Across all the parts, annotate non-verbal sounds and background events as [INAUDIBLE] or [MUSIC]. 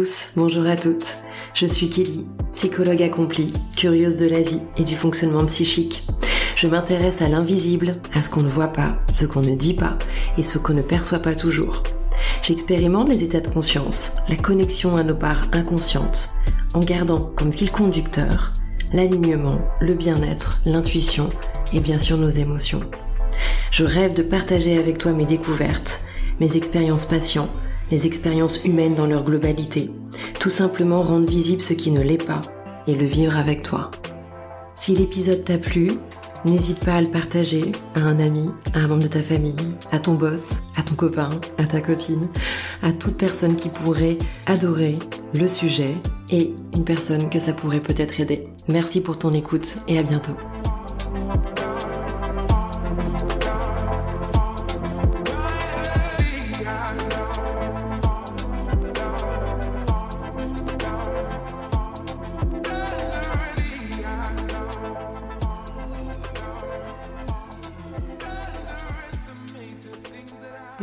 Tous, bonjour à toutes. Je suis Kelly, psychologue accomplie, curieuse de la vie et du fonctionnement psychique. Je m'intéresse à l'invisible, à ce qu'on ne voit pas, ce qu'on ne dit pas et ce qu'on ne perçoit pas toujours. J'expérimente les états de conscience, la connexion à nos parts inconscientes, en gardant comme fil conducteur l'alignement, le bien-être, l'intuition et bien sûr nos émotions. Je rêve de partager avec toi mes découvertes, mes expériences patients, les expériences humaines dans leur globalité, tout simplement rendre visible ce qui ne l'est pas et le vivre avec toi. Si l'épisode t'a plu, n'hésite pas à le partager à un ami, à un membre de ta famille, à ton boss, à ton copain, à ta copine, à toute personne qui pourrait adorer le sujet et une personne que ça pourrait peut-être aider. Merci pour ton écoute et à bientôt.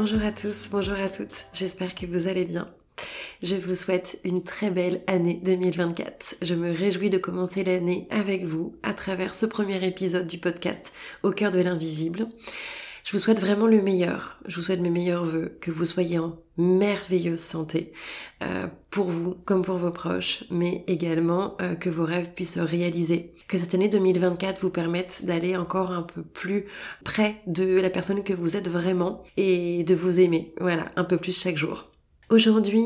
Bonjour à tous, bonjour à toutes, j'espère que vous allez bien. Je vous souhaite une très belle année 2024. Je me réjouis de commencer l'année avec vous à travers ce premier épisode du podcast Au cœur de l'invisible. Je vous souhaite vraiment le meilleur. Je vous souhaite mes meilleurs voeux, que vous soyez en merveilleuse santé euh, pour vous comme pour vos proches, mais également euh, que vos rêves puissent se réaliser. Que cette année 2024 vous permette d'aller encore un peu plus près de la personne que vous êtes vraiment et de vous aimer. Voilà, un peu plus chaque jour. Aujourd'hui,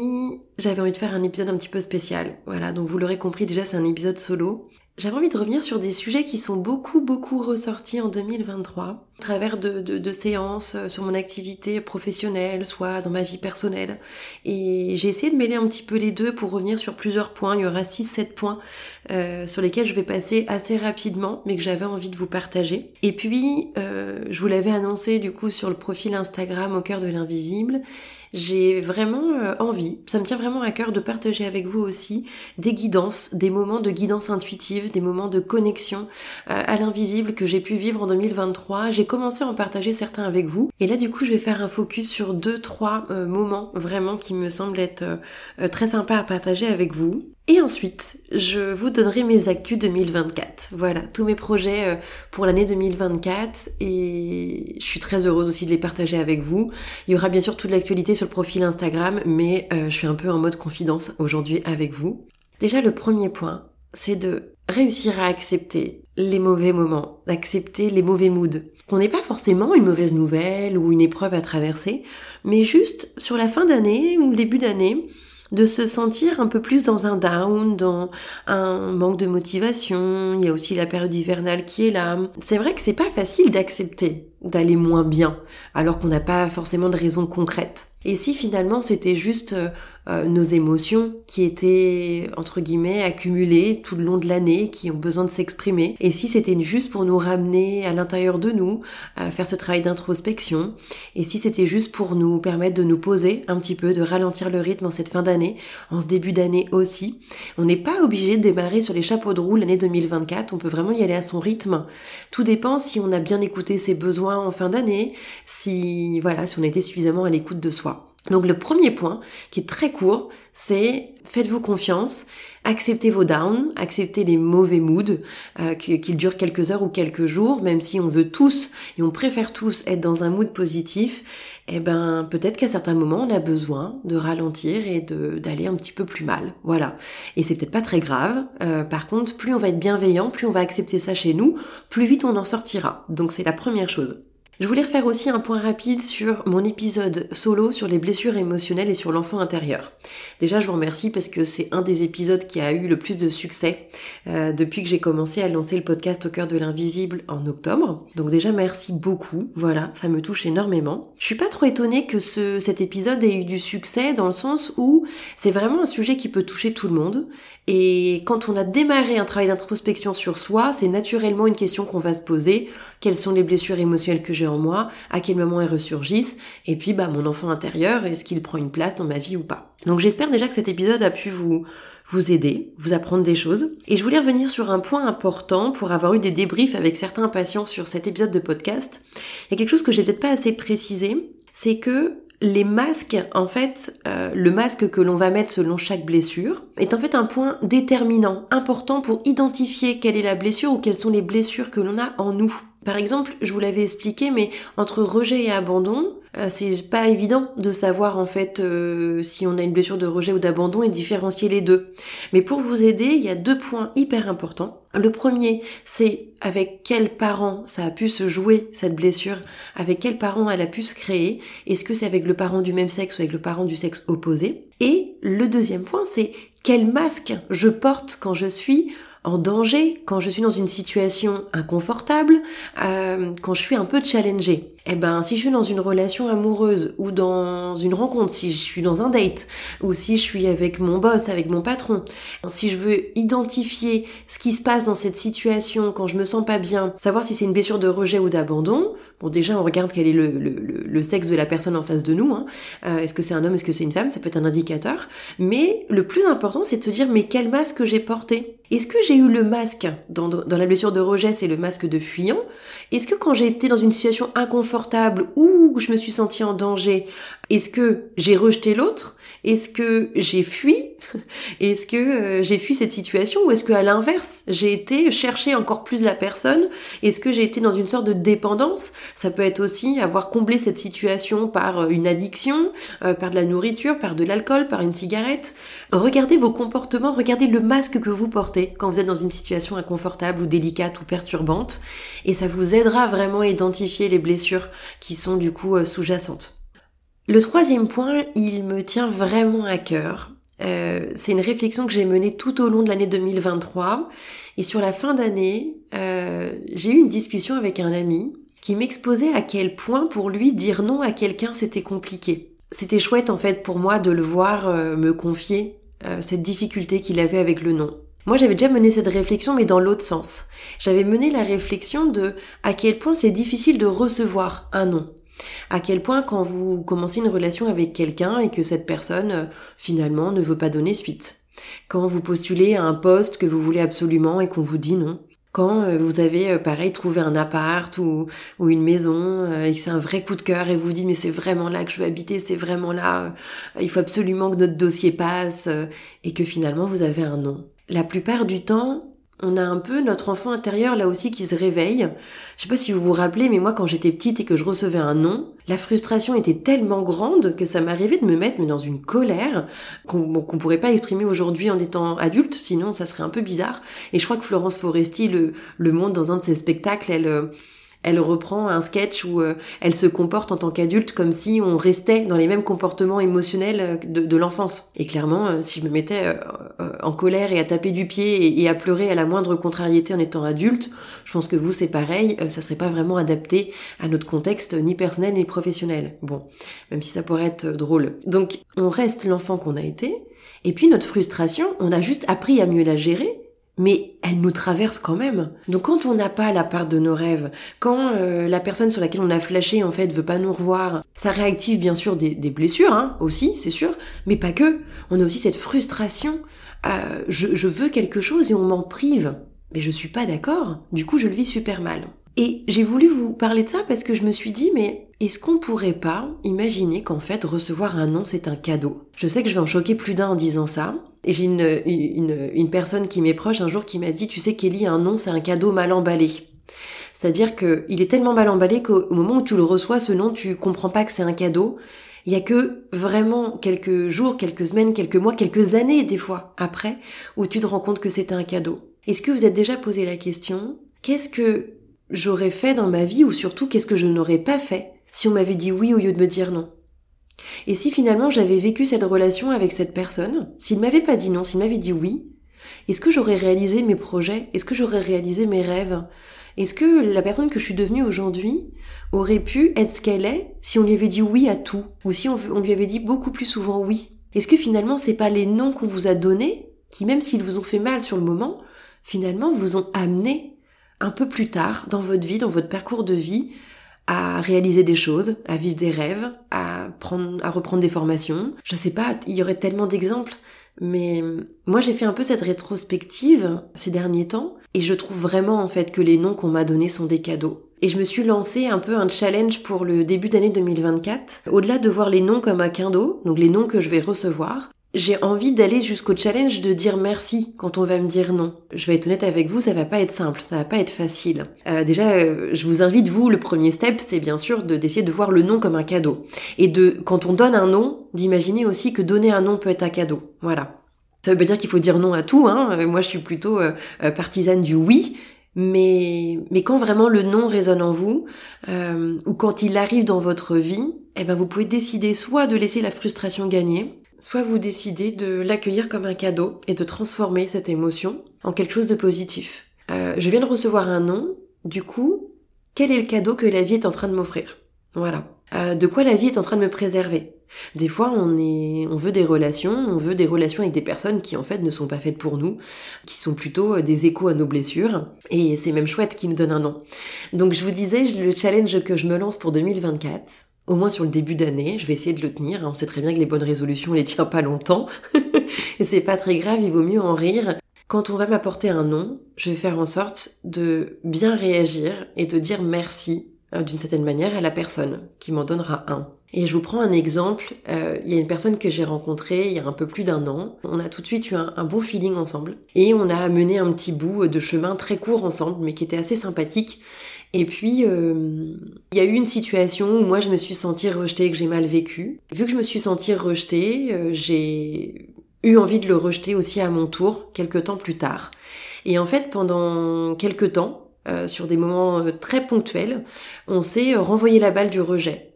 j'avais envie de faire un épisode un petit peu spécial. Voilà, donc vous l'aurez compris déjà, c'est un épisode solo. J'avais envie de revenir sur des sujets qui sont beaucoup beaucoup ressortis en 2023 à travers de, de, séances euh, sur mon activité professionnelle, soit dans ma vie personnelle. Et j'ai essayé de mêler un petit peu les deux pour revenir sur plusieurs points. Il y aura 6-7 points euh, sur lesquels je vais passer assez rapidement, mais que j'avais envie de vous partager. Et puis, euh, je vous l'avais annoncé du coup sur le profil Instagram au cœur de l'invisible j'ai vraiment euh, envie, ça me tient vraiment à cœur de partager avec vous aussi des guidances, des moments de guidance intuitive, des moments de connexion euh, à l'invisible que j'ai pu vivre en 2023. J'ai commencé à en partager certains avec vous. Et là, du coup, je vais faire un focus sur deux, trois euh, moments vraiment qui me semblent être très sympas à partager avec vous. Et ensuite, je vous donnerai mes actus 2024. Voilà, tous mes projets euh, pour l'année 2024 et je suis très heureuse aussi de les partager avec vous. Il y aura bien sûr toute l'actualité sur le profil Instagram, mais euh, je suis un peu en mode confidence aujourd'hui avec vous. Déjà, le premier point, c'est de réussir à accepter les mauvais moments, d'accepter les mauvais moods. Qu'on n'est pas forcément une mauvaise nouvelle ou une épreuve à traverser, mais juste sur la fin d'année ou le début d'année, de se sentir un peu plus dans un down, dans un manque de motivation. Il y a aussi la période hivernale qui est là. C'est vrai que c'est pas facile d'accepter d'aller moins bien, alors qu'on n'a pas forcément de raison concrète. Et si finalement c'était juste euh, euh, nos émotions qui étaient entre guillemets accumulées tout le long de l'année, qui ont besoin de s'exprimer, et si c'était juste pour nous ramener à l'intérieur de nous, à faire ce travail d'introspection, et si c'était juste pour nous permettre de nous poser un petit peu, de ralentir le rythme en cette fin d'année, en ce début d'année aussi, on n'est pas obligé de démarrer sur les chapeaux de roue l'année 2024, on peut vraiment y aller à son rythme. Tout dépend si on a bien écouté ses besoins en fin d'année, si voilà, si on était suffisamment à l'écoute de soi. Donc le premier point, qui est très court, c'est faites-vous confiance, acceptez vos downs, acceptez les mauvais moods, euh, qu'ils durent quelques heures ou quelques jours, même si on veut tous et on préfère tous être dans un mood positif, eh ben peut-être qu'à certains moments on a besoin de ralentir et d'aller un petit peu plus mal, voilà. Et c'est peut-être pas très grave. Euh, par contre, plus on va être bienveillant, plus on va accepter ça chez nous, plus vite on en sortira. Donc c'est la première chose. Je voulais refaire aussi un point rapide sur mon épisode solo sur les blessures émotionnelles et sur l'enfant intérieur. Déjà, je vous remercie parce que c'est un des épisodes qui a eu le plus de succès euh, depuis que j'ai commencé à lancer le podcast au cœur de l'invisible en octobre. Donc déjà, merci beaucoup. Voilà, ça me touche énormément. Je suis pas trop étonnée que ce, cet épisode ait eu du succès dans le sens où c'est vraiment un sujet qui peut toucher tout le monde. Et quand on a démarré un travail d'introspection sur soi, c'est naturellement une question qu'on va se poser. Quelles sont les blessures émotionnelles que j'ai moi, à quel moment elles ressurgissent, et puis bah mon enfant intérieur, est-ce qu'il prend une place dans ma vie ou pas. Donc j'espère déjà que cet épisode a pu vous vous aider, vous apprendre des choses. Et je voulais revenir sur un point important pour avoir eu des débriefs avec certains patients sur cet épisode de podcast. Il y a quelque chose que j'ai peut-être pas assez précisé, c'est que les masques, en fait, euh, le masque que l'on va mettre selon chaque blessure est en fait un point déterminant, important pour identifier quelle est la blessure ou quelles sont les blessures que l'on a en nous. Par exemple, je vous l'avais expliqué, mais entre rejet et abandon, euh, c'est pas évident de savoir en fait euh, si on a une blessure de rejet ou d'abandon et différencier les deux. Mais pour vous aider, il y a deux points hyper importants. Le premier, c'est avec quels parents ça a pu se jouer cette blessure, avec quels parents elle a pu se créer. Est-ce que c'est avec le parent du même sexe ou avec le parent du sexe opposé? Et le deuxième point, c'est quel masque je porte quand je suis en danger, quand je suis dans une situation inconfortable, euh, quand je suis un peu challengée. Eh ben, si je suis dans une relation amoureuse ou dans une rencontre, si je suis dans un date ou si je suis avec mon boss, avec mon patron, si je veux identifier ce qui se passe dans cette situation quand je me sens pas bien, savoir si c'est une blessure de rejet ou d'abandon. Bon, déjà, on regarde quel est le, le, sexe de la personne en face de nous. Hein. Euh, est-ce que c'est un homme, est-ce que c'est une femme Ça peut être un indicateur. Mais le plus important, c'est de se dire mais quel masque j'ai porté? Est-ce que j'ai eu le masque dans, dans la blessure de rejet, c'est le masque de fuyant? Est-ce que quand j'ai été dans une situation inconfortable ou je me suis sentie en danger, est-ce que j'ai rejeté l'autre? Est-ce que j'ai fui? Est-ce que euh, j'ai fui cette situation? Ou est-ce que à l'inverse, j'ai été chercher encore plus la personne? Est-ce que j'ai été dans une sorte de dépendance? Ça peut être aussi avoir comblé cette situation par euh, une addiction, euh, par de la nourriture, par de l'alcool, par une cigarette. Regardez vos comportements, regardez le masque que vous portez quand vous êtes dans une situation inconfortable ou délicate ou perturbante et ça vous aidera vraiment à identifier les blessures qui sont du coup sous-jacentes. Le troisième point, il me tient vraiment à cœur. Euh, c'est une réflexion que j'ai menée tout au long de l'année 2023. Et sur la fin d'année, euh, j'ai eu une discussion avec un ami qui m'exposait à quel point pour lui dire non à quelqu'un c'était compliqué. C'était chouette en fait pour moi de le voir euh, me confier cette difficulté qu'il avait avec le non. Moi j'avais déjà mené cette réflexion mais dans l'autre sens. J'avais mené la réflexion de à quel point c'est difficile de recevoir un non. À quel point quand vous commencez une relation avec quelqu'un et que cette personne euh, finalement ne veut pas donner suite? Quand vous postulez à un poste que vous voulez absolument et qu'on vous dit non? Quand euh, vous avez euh, pareil trouvé un appart ou, ou une maison et que c'est un vrai coup de cœur et vous vous dites mais c'est vraiment là que je veux habiter, c'est vraiment là, il faut absolument que notre dossier passe et que finalement vous avez un non. La plupart du temps, on a un peu notre enfant intérieur là aussi qui se réveille. Je sais pas si vous vous rappelez, mais moi quand j'étais petite et que je recevais un non, la frustration était tellement grande que ça m'arrivait de me mettre dans une colère qu'on pourrait pas exprimer aujourd'hui en étant adulte, sinon ça serait un peu bizarre. Et je crois que Florence Foresti le, le montre dans un de ses spectacles, elle euh, elle reprend un sketch où euh, elle se comporte en tant qu'adulte comme si on restait dans les mêmes comportements émotionnels euh, de, l'enfance. Et clairement, euh, si je me mettais en colère et à taper du pied et, à pleurer à la moindre contrariété en étant adulte, je pense que vous c'est pareil, ça serait pas vraiment adapté à notre contexte ni personnel ni professionnel. Bon, même si ça pourrait être drôle. Donc on reste l'enfant qu'on a été, et puis notre frustration, on a juste appris à mieux la gérer mais elle nous traverse quand même. Donc quand on n'a pas la part de nos rêves, quand euh, la personne sur laquelle on a flashé en fait veut pas nous revoir, ça réactive bien sûr des, blessures hein, aussi, c'est sûr, mais pas que. On a aussi cette frustration. Euh, je, je veux quelque chose et on m'en prive, mais je suis pas d'accord. Du coup, je le vis super mal. Et j'ai voulu vous parler de ça parce que je me suis dit, mais est-ce qu'on pourrait pas imaginer qu'en fait recevoir un nom c'est un cadeau? Je sais que je vais en choquer plus d'un en disant ça. Et j'ai une, une, personne qui m'est proche un jour qui m'a dit, tu sais Kelly, un nom c'est un cadeau mal emballé. C'est-à-dire qu'il est tellement mal emballé qu'au moment où tu le reçois, ce nom, tu comprends pas que c'est un cadeau. Il y a que vraiment quelques jours, quelques semaines, quelques mois, quelques années des fois après, où tu te rends compte que c'est un cadeau. Est-ce que vous êtes déjà posé la question, qu'est-ce que j'aurais fait dans ma vie ou surtout qu'est-ce que je n'aurais pas fait si on m'avait dit oui au lieu de me dire non? Et si finalement j'avais vécu cette relation avec cette personne, s'il m'avait pas dit non, s'il m'avait dit oui, est-ce que j'aurais réalisé mes projets? Est-ce que j'aurais réalisé mes rêves? Est-ce que la personne que je suis devenue aujourd'hui aurait pu être ce qu'elle est si on lui avait dit oui à tout? Ou si on, lui avait dit beaucoup plus souvent oui? Est-ce que finalement c'est pas les noms qu'on vous a donnés qui même s'ils vous ont fait mal sur le moment, finalement vous ont amené un peu plus tard dans votre vie, dans votre parcours de vie, à réaliser des choses, à vivre des rêves, à prendre, à reprendre des formations. Je sais pas, il y aurait tellement d'exemples, mais moi j'ai fait un peu cette rétrospective ces derniers temps et je trouve vraiment en fait que les noms qu'on m'a donnés sont des cadeaux. Et je me suis lancé un peu un challenge pour le début d'année 2024. Au-delà de voir les noms comme un cadeau, donc les noms que je vais recevoir, j'ai envie d'aller jusqu'au challenge de dire merci quand on va me dire non. Je vais être honnête avec vous, ça va pas être simple, ça va pas être facile. Euh, déjà, euh, je vous invite vous, le premier step, c'est bien sûr de d'essayer de voir le non comme un cadeau et de quand on donne un non, d'imaginer aussi que donner un non peut être un cadeau. Voilà. Ça veut pas dire qu'il faut dire non à tout. Hein. Euh, moi, je suis plutôt partisane du oui. Mais, mais quand vraiment le non résonne en vous, ou quand il arrive dans votre vie, eh ben vous pouvez décider soit de laisser la frustration gagner, soit vous décidez de l'accueillir comme un cadeau et de transformer cette émotion en quelque chose de positif. Euh, je viens de recevoir un nom, du coup, quel est le cadeau que la vie est en train de m'offrir? Voilà. Euh, de quoi la vie est en train de me préserver? Des fois, on est, on veut des relations, on veut des relations avec des personnes qui en fait ne sont pas faites pour nous, qui sont plutôt euh, des échos à nos blessures, et c'est même chouette qui nous donne un nom. Donc je vous disais, le challenge que je me lance pour 2024, au moins sur le début d'année, je vais essayer de le tenir. On sait très bien que les bonnes résolutions, on les tient pas longtemps. [LAUGHS] et c'est pas très grave, il vaut mieux en rire. Quand on va m'apporter un nom, je vais faire en sorte de bien réagir et de dire merci euh, d'une certaine manière à la personne qui m'en donnera un. Et je vous prends un exemple. Euh, il y a une personne que j'ai rencontrée il y a un peu plus d'un an. On a tout de suite eu un, un, bon feeling ensemble. Et on a mené un petit bout de chemin très court ensemble, mais qui était assez sympathique. Et puis, euh, il y a eu une situation où moi je me suis sentie rejetée et que j'ai mal vécu. Vu que je me suis sentie rejetée, euh, j'ai eu envie de le rejeter aussi à mon tour, quelques temps plus tard. Et en fait, pendant quelques temps, euh, sur des moments très ponctuels, on s'est renvoyé la balle du rejet.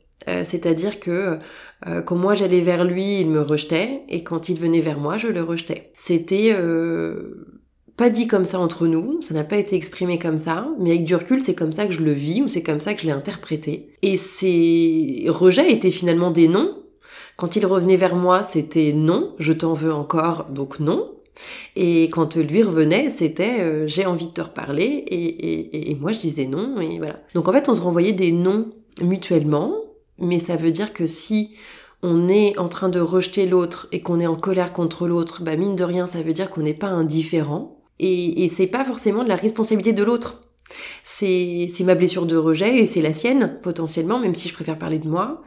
C'est-à-dire que quand moi j'allais vers lui, il me rejetait, et quand il venait vers moi, je le rejetais. C'était pas dit comme ça entre nous, ça n'a pas été exprimé comme ça, mais avec du recul, c'est comme ça que je le vis ou c'est comme ça que je l'ai interprété. Et ces rejets étaient finalement des non. Quand il revenait vers moi, c'était non, je t'en veux encore, donc non. Et quand lui revenait, c'était euh, j'ai envie de te reparler et, moi je disais non et voilà. Donc en fait, on se renvoyait des non mutuellement, mais ça veut dire que si on est en train de rejeter l'autre et qu'on est en colère contre l'autre, bah mine de rien, ça veut dire qu'on n'est pas indifférent. Et, et c'est pas forcément de la responsabilité de l'autre. C'est, ma blessure de rejet et c'est la sienne, potentiellement, même si je préfère parler de moi.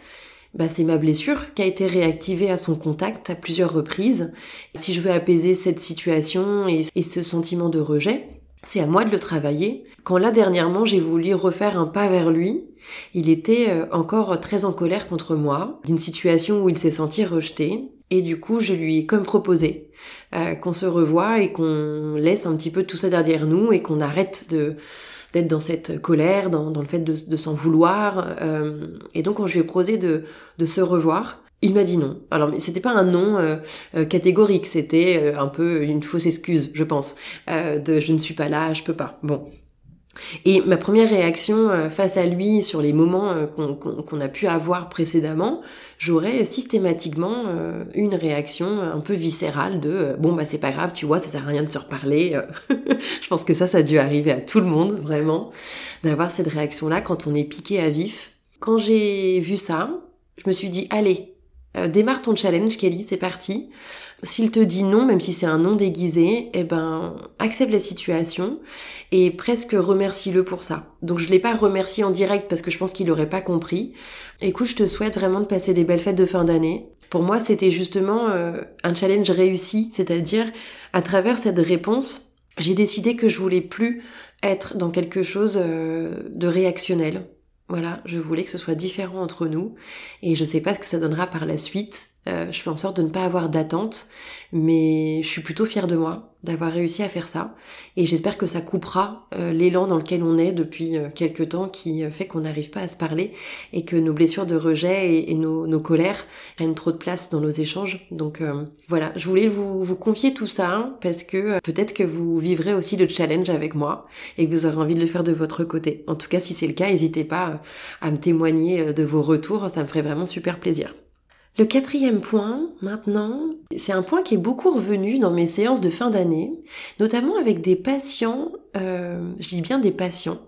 Bah, c'est ma blessure qui a été réactivée à son contact à plusieurs reprises. Si je veux apaiser cette situation et, et ce sentiment de rejet, c'est à moi de le travailler. Quand là dernièrement j'ai voulu refaire un pas vers lui, il était euh, encore très en colère contre moi, d'une situation où il s'est senti rejeté. Et du coup, je lui ai comme proposé euh, qu'on se revoie et qu'on laisse un petit peu tout ça derrière nous et qu'on arrête de d'être dans cette colère, dans, dans le fait de, s'en vouloir. Euh, et donc, quand je lui ai proposé de, de se revoir, il m'a dit non. Alors, mais c'était pas un non euh, catégorique, c'était un peu une fausse excuse, je pense, de je ne suis pas là, je peux pas. Bon, et ma première réaction euh, face à lui sur les moments euh, qu'on a pu avoir précédemment, j'aurais systématiquement euh, une réaction un peu viscérale de bon bah c'est pas grave, tu vois, ça sert à rien de se reparler. [LAUGHS] je pense que ça, ça a dû arriver à tout le monde vraiment d'avoir cette réaction-là quand on est piqué à vif. Quand j'ai vu ça, je me suis dit allez, démarre ton challenge Kelly, c'est parti. S'il te dit non, même si c'est un non déguisé, eh ben, accepte la situation et presque remercie-le pour ça. Donc je l'ai pas remercié en direct parce que je pense qu'il aurait pas compris. Écoute, je te souhaite vraiment de passer des belles fêtes de fin d'année. Pour moi, c'était justement euh, un challenge réussi, c'est-à-dire à travers cette réponse, j'ai décidé que je voulais plus être dans quelque chose euh, de réactionnel. Voilà, je voulais que ce soit différent entre nous et je sais pas ce que ça donnera par la suite. Euh, je fais en sorte de ne pas avoir d'attente, mais je suis plutôt fière de moi d'avoir réussi à faire ça. Et j'espère que ça coupera euh, l'élan dans lequel on est depuis euh, quelques temps qui fait qu'on n'arrive pas à se parler et que nos blessures de rejet et, nos, colères prennent trop de place dans nos échanges. Donc voilà, je voulais vous, vous confier tout ça parce que peut-être que vous vivrez aussi le challenge avec moi et que vous aurez envie de le faire de votre côté. En tout cas, si c'est le cas, n'hésitez pas à me témoigner de vos retours, ça me ferait vraiment super plaisir. Le quatrième point, maintenant, c'est un point qui est beaucoup revenu dans mes séances de fin d'année, notamment avec des patients, euh, je dis bien des patients,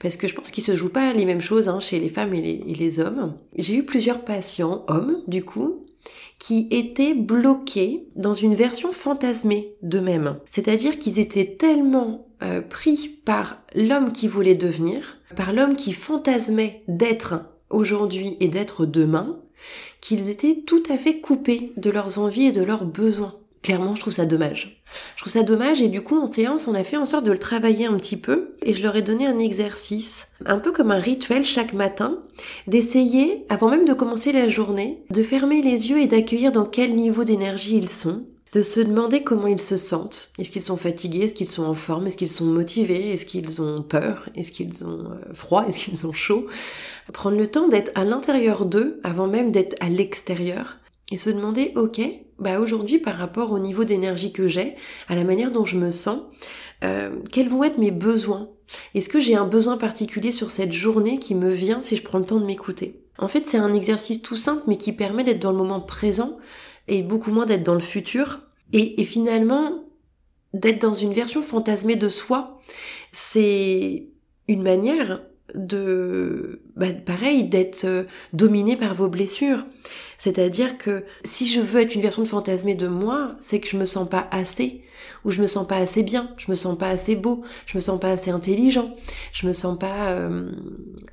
parce que je pense qu'il se joue pas les mêmes choses hein, chez les femmes et les, hommes. J'ai eu plusieurs patients, hommes du coup, qui étaient bloqués dans une version fantasmée d'eux-mêmes. C'est-à-dire qu'ils étaient tellement euh, pris par l'homme qui voulait devenir, par l'homme qui fantasmait d'être aujourd'hui et d'être demain, qu'ils étaient tout à fait coupés de leurs envies et de leurs besoins. Clairement, je trouve ça dommage. Je trouve ça dommage et du coup, en séance, on a fait en sorte de le travailler un petit peu et je leur ai donné un exercice, un peu comme un rituel chaque matin, d'essayer, avant même de commencer la journée, de fermer les yeux et d'accueillir dans quel niveau d'énergie ils sont, de se demander comment ils se sentent. Est-ce qu'ils sont fatigués? Est-ce qu'ils sont en forme? Est-ce qu'ils sont motivés? Est-ce qu'ils ont peur? Est-ce qu'ils ont euh, froid? Est-ce qu'ils ont chaud? Prendre le temps d'être à l'intérieur d'eux avant même d'être à l'extérieur et se demander, ok, bah aujourd'hui par rapport au niveau d'énergie que j'ai, à la manière dont je me sens, euh, quels vont être mes besoins? Est-ce que j'ai un besoin particulier sur cette journée qui me vient si je prends le temps de m'écouter? En fait, c'est un exercice tout simple mais qui permet d'être dans le moment présent et beaucoup moins d'être dans le futur. Et, et finalement, d'être dans une version fantasmée de soi, c'est une manière de bah, pareil d'être euh, dominé par vos blessures. C'est-à-dire que si je veux être une version de fantasmée de moi, c'est que je me sens pas assez ou je me sens pas assez bien, je me sens pas assez beau, je me sens pas assez intelligent, je me sens pas euh,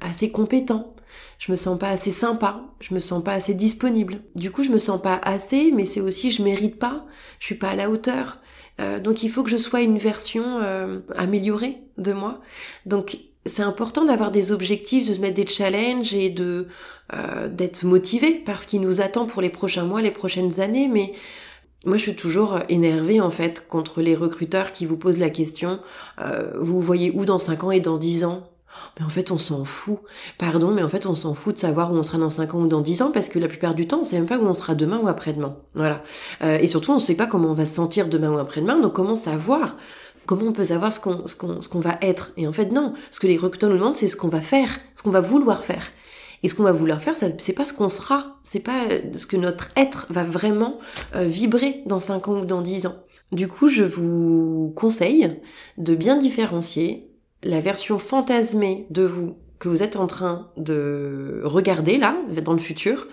assez compétent, je me sens pas assez sympa, je me sens pas assez disponible. Du coup, je me sens pas assez, mais c'est aussi je mérite pas, je suis pas à la hauteur. Euh, donc il faut que je sois une version améliorée de moi. Donc c'est important d'avoir des objectifs, de se mettre des challenges et de euh, d'être motivé par ce qui nous attend pour les prochains mois, les prochaines années. Mais moi, je suis toujours énervée en fait contre les recruteurs qui vous posent la question euh, vous voyez où dans 5 ans et dans 10 ans? Mais en fait, on s'en fout. Pardon, mais en fait, on s'en fout de savoir où on sera dans 5 ans ou dans 10 ans parce que la plupart du temps, on sait même pas où on sera demain ou après-demain. Voilà. Euh, et surtout, on sait pas comment on va se sentir demain ou après-demain. Donc, comment savoir? Comment on peut savoir ce qu'on va être? Et en fait non, ce que les recruteurs nous demandent c'est ce qu'on va faire, ce qu'on va vouloir faire. Et ce qu'on va vouloir faire, c'est pas ce qu'on sera, c'est pas ce que notre être va vraiment euh, vibrer dans 5 ans ou dans 10 ans. Du coup, je vous conseille de bien différencier la version fantasmée de vous que vous êtes en train de regarder là, dans le futur,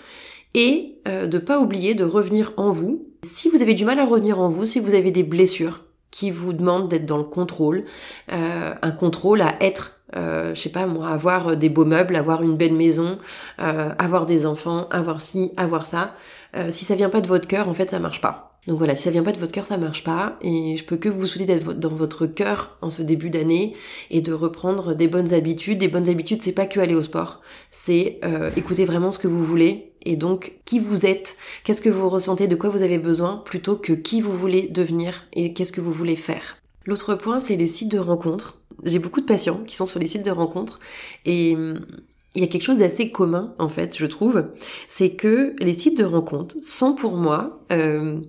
et euh, de pas oublier de revenir en vous. Si vous avez du mal à revenir en vous, si vous avez des blessures, qui vous demande d'être dans le contrôle, euh, un contrôle à être, euh, je sais pas moi, avoir des beaux meubles, avoir une belle maison, euh, avoir des enfants, avoir ci, avoir ça. Euh, si ça vient pas de votre cœur, en fait, ça marche pas. Donc voilà, si ça vient pas de votre cœur, ça marche pas. Et je peux que vous souhaiter d'être dans votre cœur en ce début d'année et de reprendre des bonnes habitudes. Des bonnes habitudes, c'est pas que aller au sport, c'est euh, écouter vraiment ce que vous voulez et donc qui vous êtes, qu'est-ce que vous ressentez, de quoi vous avez besoin, plutôt que qui vous voulez devenir et qu'est-ce que vous voulez faire. L'autre point, c'est les sites de rencontres. J'ai beaucoup de patients qui sont sur les sites de rencontres et il y a quelque chose d'assez commun en fait, je trouve, c'est que les sites de rencontres sont pour moi euh,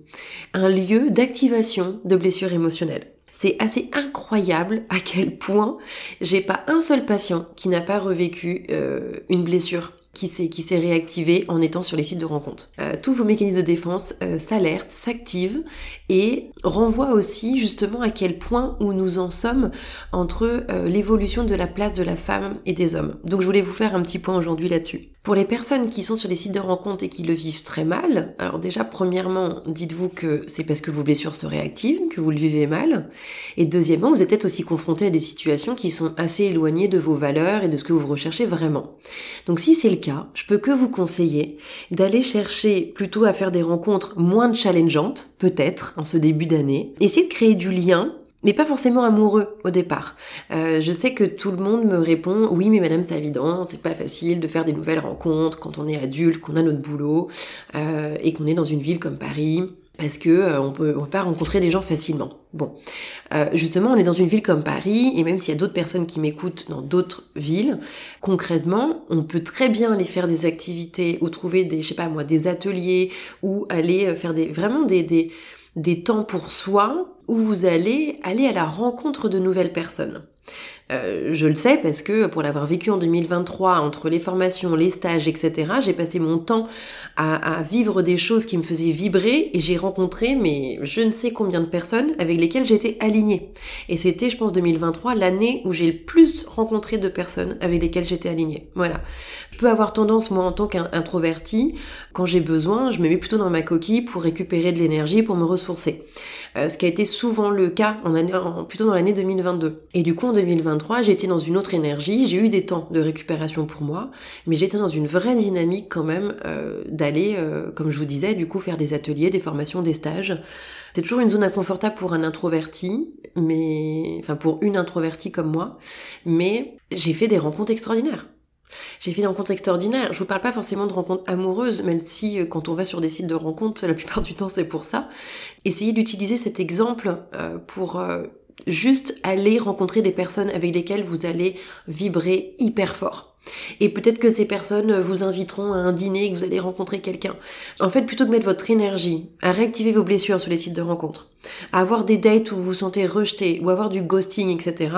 un lieu d'activation de blessures émotionnelles. C'est assez incroyable à quel point j'ai pas un seul patient qui n'a pas revécu euh, une blessure qui s'est réactivé en étant sur les sites de rencontres. Euh, tous vos mécanismes de défense euh, s'alertent, s'activent et renvoient aussi justement à quel point où nous en sommes entre euh, l'évolution de la place de la femme et des hommes. Donc je voulais vous faire un petit point aujourd'hui là-dessus. Pour les personnes qui sont sur les sites de rencontres et qui le vivent très mal, alors déjà premièrement, dites-vous que c'est parce que vos blessures se réactivent, que vous le vivez mal. Et deuxièmement, vous êtes aussi confronté à des situations qui sont assez éloignées de vos valeurs et de ce que vous recherchez vraiment. Donc si c'est le je peux que vous conseiller d'aller chercher plutôt à faire des rencontres moins challengeantes, peut-être, en ce début d'année. Essayez de créer du lien mais pas forcément amoureux au départ. Euh, je sais que tout le monde me répond oui mais madame c'est évident, c'est pas facile de faire des nouvelles rencontres quand on est adulte, qu'on a notre boulot euh, et qu'on est dans une ville comme Paris parce que euh, peut, pas rencontrer des gens facilement. Bon, euh, justement, on est dans une ville comme Paris, et même s'il y a d'autres personnes qui m'écoutent dans d'autres villes, concrètement, on peut très bien aller faire des activités ou trouver des, je sais pas moi, des ateliers ou aller euh, faire des vraiment des, des des temps pour soi où vous allez aller à la rencontre de nouvelles personnes. Euh, je le sais parce que pour l'avoir vécu en 2023, entre les formations, les stages, etc., j'ai passé mon temps à, vivre des choses qui me faisaient vibrer et j'ai rencontré mais je ne sais combien de personnes avec lesquelles j'étais alignée. Et c'était, je pense, 2023, l'année où j'ai le plus rencontré de personnes avec lesquelles j'étais alignée. Voilà. Je peux avoir tendance, moi, en tant qu'introverti, quand j'ai besoin, je me mets plutôt dans ma coquille pour récupérer de l'énergie, pour me ressourcer. Euh, ce qui a été souvent le cas en année, plutôt dans l'année 2022. Et du coup, en 2023, j'étais dans une autre énergie, j'ai eu des temps de récupération pour moi, mais j'étais dans une vraie dynamique quand même euh, d'aller, euh, comme je vous disais, du coup, faire des ateliers, des formations, des stages. C'est toujours une zone inconfortable pour un introverti, mais enfin pour une introvertie comme moi, mais j'ai fait des rencontres extraordinaires. J'ai fait des rencontres extraordinaires. Je vous parle pas forcément de rencontres amoureuses, même si euh, quand on va sur des sites de rencontres, [LAUGHS] la plupart du temps c'est pour ça. Essayez d'utiliser cet exemple pour juste aller rencontrer des personnes avec lesquelles vous allez vibrer hyper fort. Et peut-être que ces personnes vous inviteront à un dîner et que vous allez rencontrer quelqu'un. En fait, plutôt que de mettre votre énergie à réactiver vos blessures sur les sites de rencontres, à avoir des dates où vous vous sentez rejeté ou avoir du ghosting, etc.,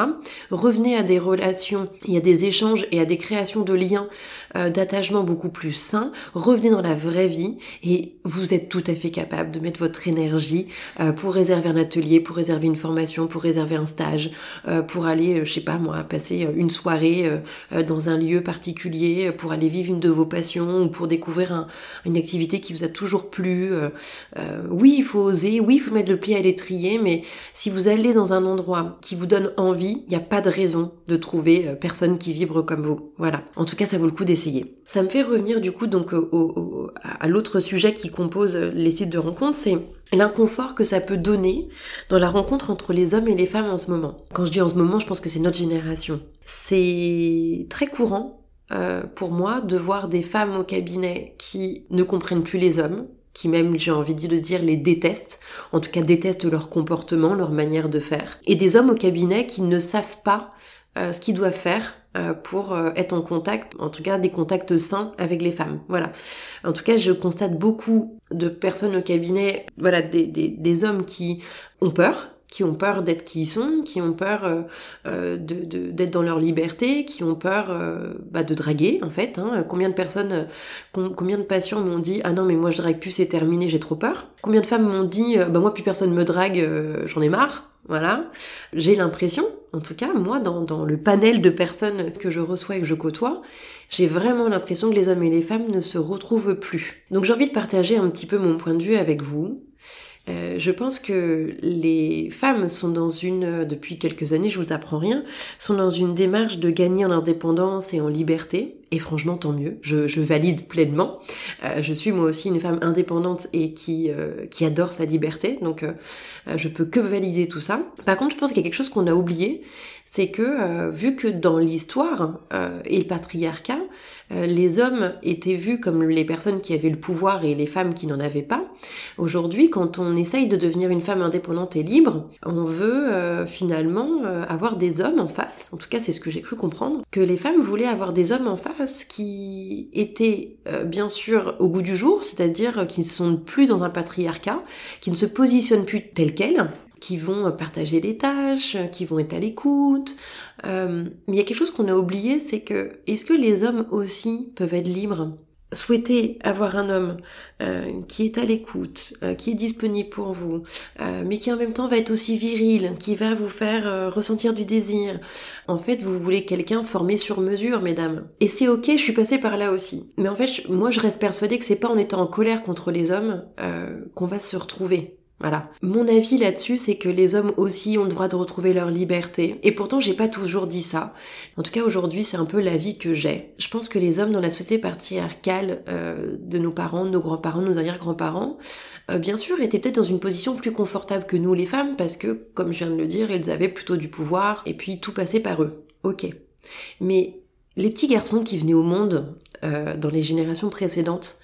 revenez à des relations et à des échanges et à des créations de liens euh, d'attachement beaucoup plus sains. Revenez dans la vraie vie et vous êtes tout à fait capable de mettre votre énergie euh, pour réserver un atelier, pour réserver une formation, pour réserver un stage, euh, pour aller, je sais pas moi, passer une soirée dans un lieu particulier pour aller vivre une de vos passions ou pour découvrir une activité qui vous a toujours plu. Oui, il faut oser, oui, il faut mettre le pied à l'étrier, mais si vous allez dans un endroit qui vous donne envie, il n'y a pas de raison de trouver personne qui vibre comme vous. Voilà. En tout cas, ça vaut le coup d'essayer. Ça me fait revenir du coup donc à l'autre sujet qui compose les sites de rencontres, c'est l'inconfort que ça peut donner dans la rencontre entre les hommes et les femmes en ce moment. Quand je dis en ce moment, je pense que c'est notre génération. C'est très courant euh, pour moi de voir des femmes au cabinet qui ne comprennent plus les hommes, qui même, j'ai envie de dire, les détestent, en tout cas détestent leur comportement, leur manière de faire, et des hommes au cabinet qui ne savent pas euh, ce qu'ils doivent faire euh, pour euh, être en contact, en tout cas des contacts sains avec les femmes. Voilà. En tout cas, je constate beaucoup de personnes au cabinet, voilà, des, des, des hommes qui ont peur, qui ont peur d'être qui ils sont, qui ont peur euh, euh d'être dans leur liberté, qui ont peur euh, bah, de draguer en fait. Hein. Combien de personnes, combien de patients m'ont dit ah non mais moi je drague plus c'est terminé j'ai trop peur. Combien de femmes m'ont dit bah moi plus personne me drague j'en ai marre. Voilà. J'ai l'impression, en tout cas, moi, dans, dans, le panel de personnes que je reçois et que je côtoie, j'ai vraiment l'impression que les hommes et les femmes ne se retrouvent plus. Donc j'ai envie de partager un petit peu mon point de vue avec vous. Euh, je pense que les femmes sont dans une, depuis quelques années, je vous apprends rien, sont dans une démarche de gagner en indépendance et en liberté. Et franchement, tant mieux. Je, valide pleinement. Euh, je suis moi aussi une femme indépendante et qui euh, qui adore sa liberté, donc je peux que valider tout ça. Par contre, je pense qu'il y a quelque chose qu'on a oublié, c'est que vu que dans l'histoire et le patriarcat, les hommes étaient vus comme les personnes qui avaient le pouvoir et les femmes qui n'en avaient pas. Aujourd'hui, quand on essaye de devenir une femme indépendante et libre, on veut euh, finalement euh, avoir des hommes en face. En tout cas, c'est ce que j'ai cru comprendre, que les femmes voulaient avoir des hommes en face qui étaient euh, bien sûr au goût du jour, c'est-à-dire qui ne sont plus dans un patriarcat, qui ne se positionnent plus telles quelles, qui vont partager les tâches, qui vont être à l'écoute. mais il y a quelque chose qu'on a oublié, c'est que est-ce que les hommes aussi peuvent être libres? Souhaitez avoir un homme euh, qui est à l'écoute, euh, qui est disponible pour vous, euh, mais qui en même temps va être aussi viril, qui va vous faire ressentir du désir. En fait, vous voulez quelqu'un formé sur mesure, mesdames. Et c'est ok, je suis passée par là aussi. Mais en fait, moi, je reste persuadée que c'est pas en étant en colère contre les hommes qu'on va se retrouver. Voilà. Mon avis là-dessus, c'est que les hommes aussi ont le droit de retrouver leur liberté. Et pourtant, j'ai pas toujours dit ça. En tout cas, aujourd'hui, c'est un peu l'avis que j'ai. Je pense que les hommes dans la société patriarcale euh, de nos parents, de nos grands-parents, de nos arrière-grands-parents, euh, bien sûr, étaient peut-être dans une position plus confortable que nous, les femmes, parce que, comme je viens de le dire, ils avaient plutôt du pouvoir, et puis tout passait par eux. Ok. Mais les petits garçons qui venaient au monde euh, dans les générations précédentes,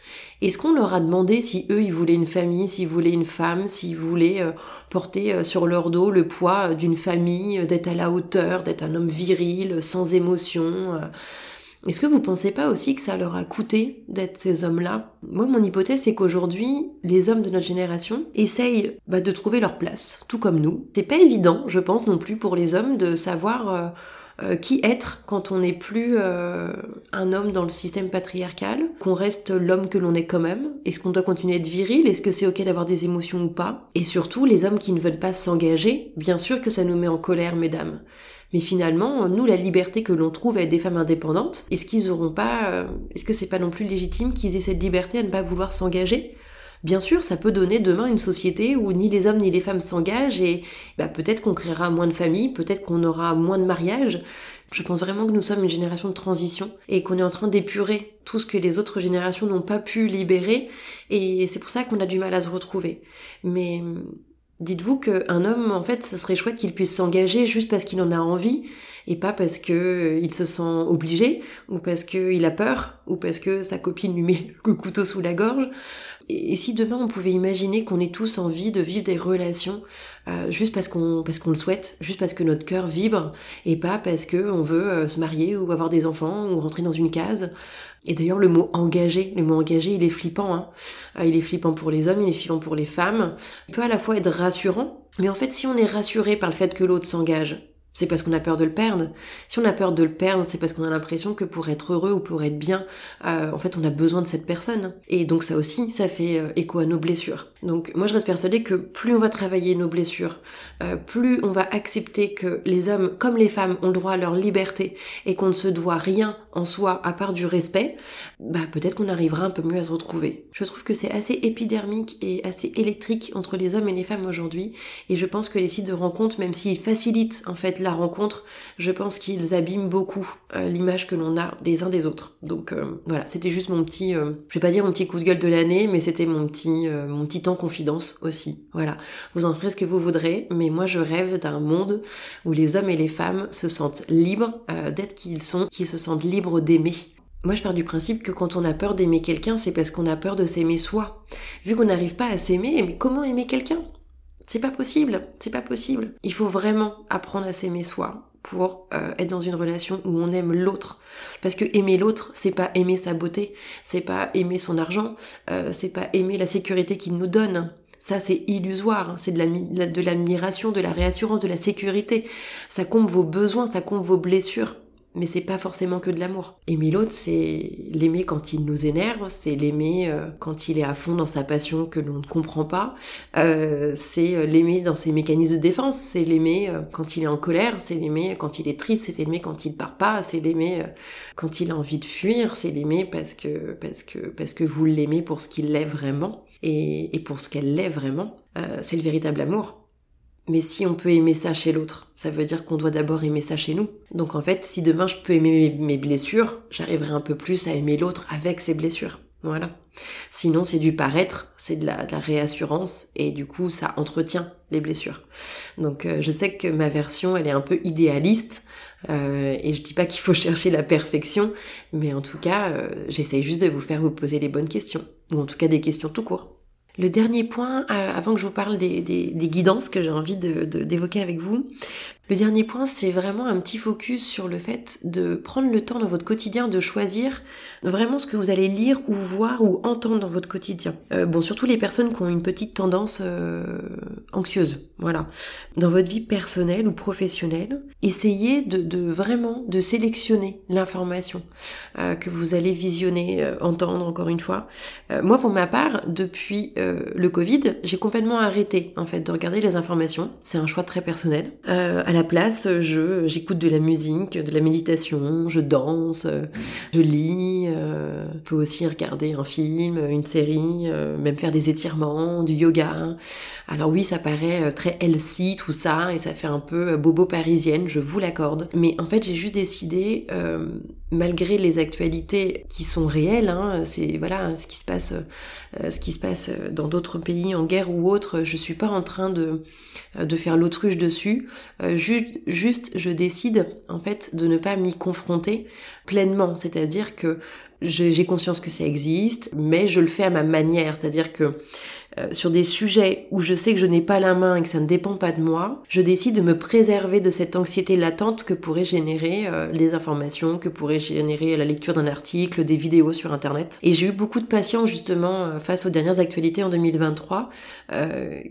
est-ce qu'on leur a demandé si eux ils voulaient une famille, s'ils voulaient une femme, s'ils voulaient euh, porter euh, sur leur dos le poids d'une famille, d'être à la hauteur, d'être un homme viril, sans émotion Est-ce que vous pensez pas aussi que ça leur a coûté d'être ces hommes-là? Moi, mon hypothèse, c'est qu'aujourd'hui, les hommes de notre génération essayent bah, de trouver leur place, tout comme nous. C'est pas évident, je pense non plus, pour les hommes de savoir euh, qui être quand on n'est plus euh, un homme dans le système patriarcal, qu'on reste l'homme que l'on est quand même. Est-ce qu'on doit continuer à être viril? Est-ce que c'est ok d'avoir des émotions ou pas? Et surtout, les hommes qui ne veulent pas s'engager, bien sûr que ça nous met en colère, mesdames. Mais finalement, nous, la liberté que l'on trouve à être des femmes indépendantes, est-ce qu'ils auront pas, euh, est-ce que c'est pas non plus légitime qu'ils aient cette liberté à ne pas vouloir s'engager? Bien sûr, ça peut donner demain une société où ni les hommes ni les femmes s'engagent et bah, peut-être qu'on créera moins de familles, peut-être qu'on aura moins de mariages. Je pense vraiment que nous sommes une génération de transition et qu'on est en train d'épurer tout ce que les autres générations n'ont pas pu libérer et c'est pour ça qu'on a du mal à se retrouver. Mais dites-vous qu'un homme, en fait, ce serait chouette qu'il puisse s'engager juste parce qu'il en a envie et pas parce que euh, il se sent obligé ou parce qu'il a peur ou parce que sa copine lui met le couteau sous la gorge. Et, si demain on pouvait imaginer qu'on ait tous envie de vivre des relations euh, juste parce qu'on parce qu'on le souhaite, juste parce que notre cœur vibre et pas parce que on veut euh, se marier ou avoir des enfants ou rentrer dans une case. Et d'ailleurs le mot engagé, le mot engagé, il est flippant. Hein. il est flippant pour les hommes, il est flippant pour les femmes. Il peut à la fois être rassurant, mais en fait si on est rassuré par le fait que l'autre s'engage, c'est parce qu'on a peur de le perdre. Si on a peur de le perdre, c'est parce qu'on a l'impression que pour être heureux ou pour être bien, euh, en fait, on a besoin de cette personne. Et donc ça aussi, ça fait euh, écho à nos blessures. Donc moi, je reste persuadée que plus on va travailler nos blessures, euh, plus on va accepter que les hommes comme les femmes ont droit à leur liberté et qu'on ne se doit rien en soi à part du respect, bah peut-être qu'on arrivera un peu mieux à se retrouver. Je trouve que c'est assez épidermique et assez électrique entre les hommes et les femmes aujourd'hui. Et je pense que les sites de rencontres, même s'ils facilitent en fait la rencontre, je pense qu'ils abîment beaucoup euh, l'image que l'on a des uns des autres. Donc euh, voilà, c'était juste mon petit, euh, je vais pas dire mon petit coup de gueule de l'année, mais c'était mon petit, mon petit temps confidence aussi. Voilà, vous en ferez ce que vous voudrez, mais moi je rêve d'un monde où les hommes et les femmes se sentent libres d'être qui ils sont, qui se sentent libres d'aimer. Moi, je pars du principe que quand on a peur d'aimer quelqu'un, c'est parce qu'on a peur de s'aimer soi. Vu qu'on n'arrive pas à s'aimer, mais comment aimer quelqu'un? C'est pas possible, c'est pas possible. Il faut vraiment apprendre à s'aimer soi pour euh, être dans une relation où on aime l'autre. Parce que aimer l'autre, c'est pas aimer sa beauté, c'est pas aimer son argent, euh, c'est pas aimer la sécurité qu'il nous donne. Ça, c'est illusoire. Hein. C'est de l'admiration, de la réassurance, de la sécurité. Ça comble vos besoins, ça comble vos blessures mais c'est pas forcément que de l'amour. Aimer l'autre, c'est l'aimer quand il nous énerve, c'est l'aimer euh, quand il est à fond dans sa passion que l'on ne comprend pas, euh, c'est euh, l'aimer dans ses mécanismes de défense, c'est l'aimer quand il est en colère, c'est l'aimer quand il est triste, c'est l'aimer quand il part pas, c'est l'aimer quand il a envie de fuir, c'est l'aimer parce que parce que parce que vous l'aimez pour ce qu'il est vraiment et, et pour ce qu'elle l'est vraiment. c'est le véritable amour. Mais si on peut aimer ça chez l'autre, ça veut dire qu'on doit d'abord aimer ça chez nous. Donc en fait, si demain je peux aimer mes, blessures, j'arriverai un peu plus à aimer l'autre avec ses blessures. Voilà. Sinon, c'est du paraître, c'est de la, réassurance et du coup, ça entretient les blessures. Donc, euh, je sais que ma version, elle est un peu idéaliste euh, et je dis pas qu'il faut [LAUGHS] chercher la perfection, mais en tout cas, euh, j'essaye juste de vous faire vous poser les bonnes questions ou en tout cas des questions tout court. Le dernier point, euh, avant que je vous parle des, guidances que j'ai envie d'évoquer avec vous, le dernier point, c'est vraiment un petit focus sur le fait de prendre le temps dans votre quotidien de choisir vraiment ce que vous allez lire ou voir ou entendre dans votre quotidien. Euh, bon, surtout les personnes qui ont une petite tendance euh, anxieuse, voilà. Dans votre vie personnelle ou professionnelle, essayez de, vraiment de sélectionner l'information euh, que vous allez visionner, entendre encore une fois. moi, pour ma part, depuis le Covid, j'ai complètement arrêté en fait de regarder les informations. C'est un choix très personnel. Place, je j'écoute de la musique, de la méditation, je danse, je lis, euh, je peux aussi regarder un film, une série, euh, même faire des étirements, du yoga. Alors oui, ça paraît euh, très healthy tout ça et ça fait un peu bobo parisienne, je vous l'accorde. Mais en fait, j'ai juste décidé, malgré les actualités qui sont réelles, hein, c'est voilà ce qui se passe, ce qui se passe dans d'autres pays en guerre ou autre. Je suis pas en train de de faire l'autruche dessus juste, je décide en fait de ne pas m'y confronter pleinement, c'est-à-dire que j'ai conscience que ça existe, mais je le fais à ma manière, c'est-à-dire que euh, sur des sujets où je sais que je n'ai pas la main et que ça ne dépend pas de moi, je décide de me préserver de cette anxiété latente que pourrait générer euh, les informations, que pourrait générer la lecture d'un article, des vidéos sur internet. Et j'ai eu beaucoup de patients justement euh, face aux dernières actualités en 2023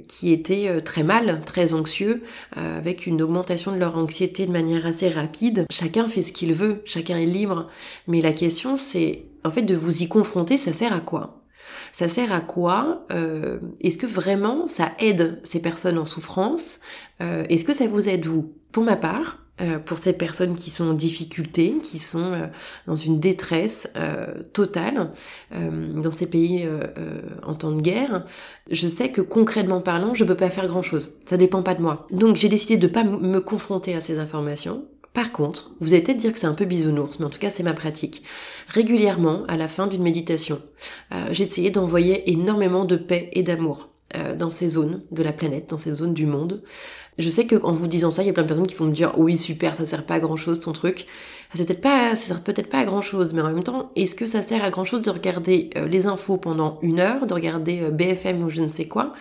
qui étaient très mal, très anxieux, avec une augmentation de leur anxiété de manière assez rapide. Chacun fait ce qu'il veut, chacun est libre, mais la question c'est en fait de vous y confronter, ça sert à quoi? Ça sert à quoi euh, Est-ce que vraiment ça aide ces personnes en souffrance euh, Est-ce que ça vous aide vous? Pour ma part, euh, pour ces personnes qui sont en difficulté, qui sont dans une détresse totale dans ces pays en temps de guerre, je sais que concrètement parlant, je peux pas faire grand chose. Ça dépend pas de moi. Donc j'ai décidé de pas me confronter à ces informations. Par contre, vous allez peut-être dire que c'est un peu bisounours, mais en tout cas c'est ma pratique. Régulièrement, à la fin d'une méditation, euh, j'essayais d'envoyer énormément de paix et d'amour euh, dans ces zones de la planète, dans ces zones du monde. Je sais que en vous disant ça, il y a plein de personnes qui vont me dire oui super, ça sert pas à grand chose ton truc. Ça peut-être pas, ça sert peut-être pas à grand chose, mais en même temps, est-ce que ça sert à grand chose de regarder euh, les infos pendant une heure, de regarder BFM ou je ne sais quoi?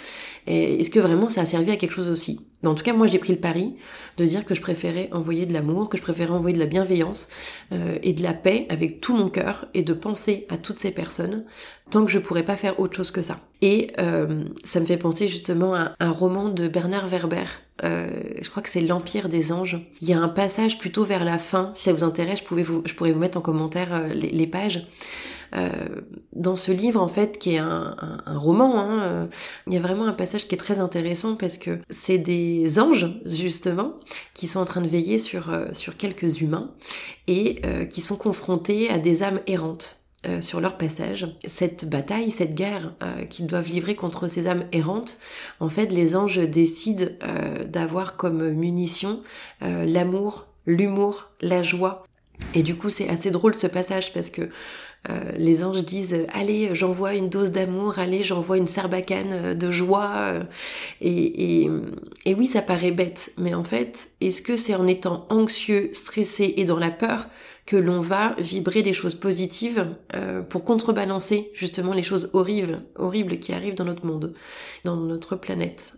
Est-ce que vraiment ça a servi à quelque chose aussi? Mais En tout cas, moi j'ai pris le pari de dire que je préférais envoyer de l'amour, que je préférais envoyer de la bienveillance euh, et de la paix avec tout mon cœur et de penser à toutes ces personnes tant que je pourrais pas faire autre chose que ça. Et euh, ça me fait penser justement à un roman de Bernard Werber. Euh, je crois que c'est L'Empire des anges. Il y a un passage plutôt vers la fin. Si ça vous intéresse, je, vous, je pourrais vous mettre en commentaire les, les pages. Euh, dans ce livre en fait qui est un, roman, hein, euh, il y a vraiment un passage qui est très intéressant parce que c'est des anges justement qui sont en train de veiller sur, euh, sur quelques humains et qui sont confrontés à des âmes errantes. Sur leur passage. Cette bataille, cette guerre qu'ils doivent livrer contre ces âmes errantes, en fait, les anges décident d'avoir comme munition l'amour, l'humour, la joie. Et du coup, c'est assez drôle ce passage parce que euh, les anges disent allez j'envoie une dose d'amour, allez j'envoie une sarbacane euh, de joie euh, et, et, et, oui ça paraît bête mais en fait est-ce que c'est en étant anxieux, stressé et dans la peur que l'on va vibrer des choses positives pour contrebalancer justement les choses horribles, horribles qui arrivent dans notre monde, dans notre planète.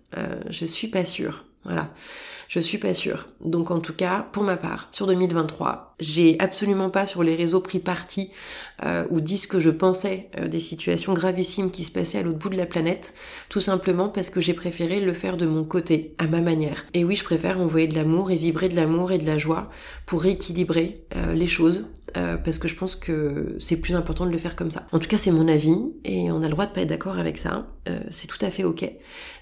je suis pas sûre. Voilà. Je suis pas sûre. Donc en tout cas, pour ma part, sur 2023, j'ai absolument pas sur les réseaux pris parti euh, ou dit ce que je pensais euh, des situations gravissimes qui se passaient à l'autre bout de la planète, tout simplement parce que j'ai préféré le faire de mon côté, à ma manière. Et oui, je préfère envoyer de l'amour et vibrer de l'amour et de la joie pour rééquilibrer euh, les choses, parce que je pense que c'est plus important de le faire comme ça. En tout cas, c'est mon avis et on a le droit de pas être d'accord avec ça. c'est tout à fait ok.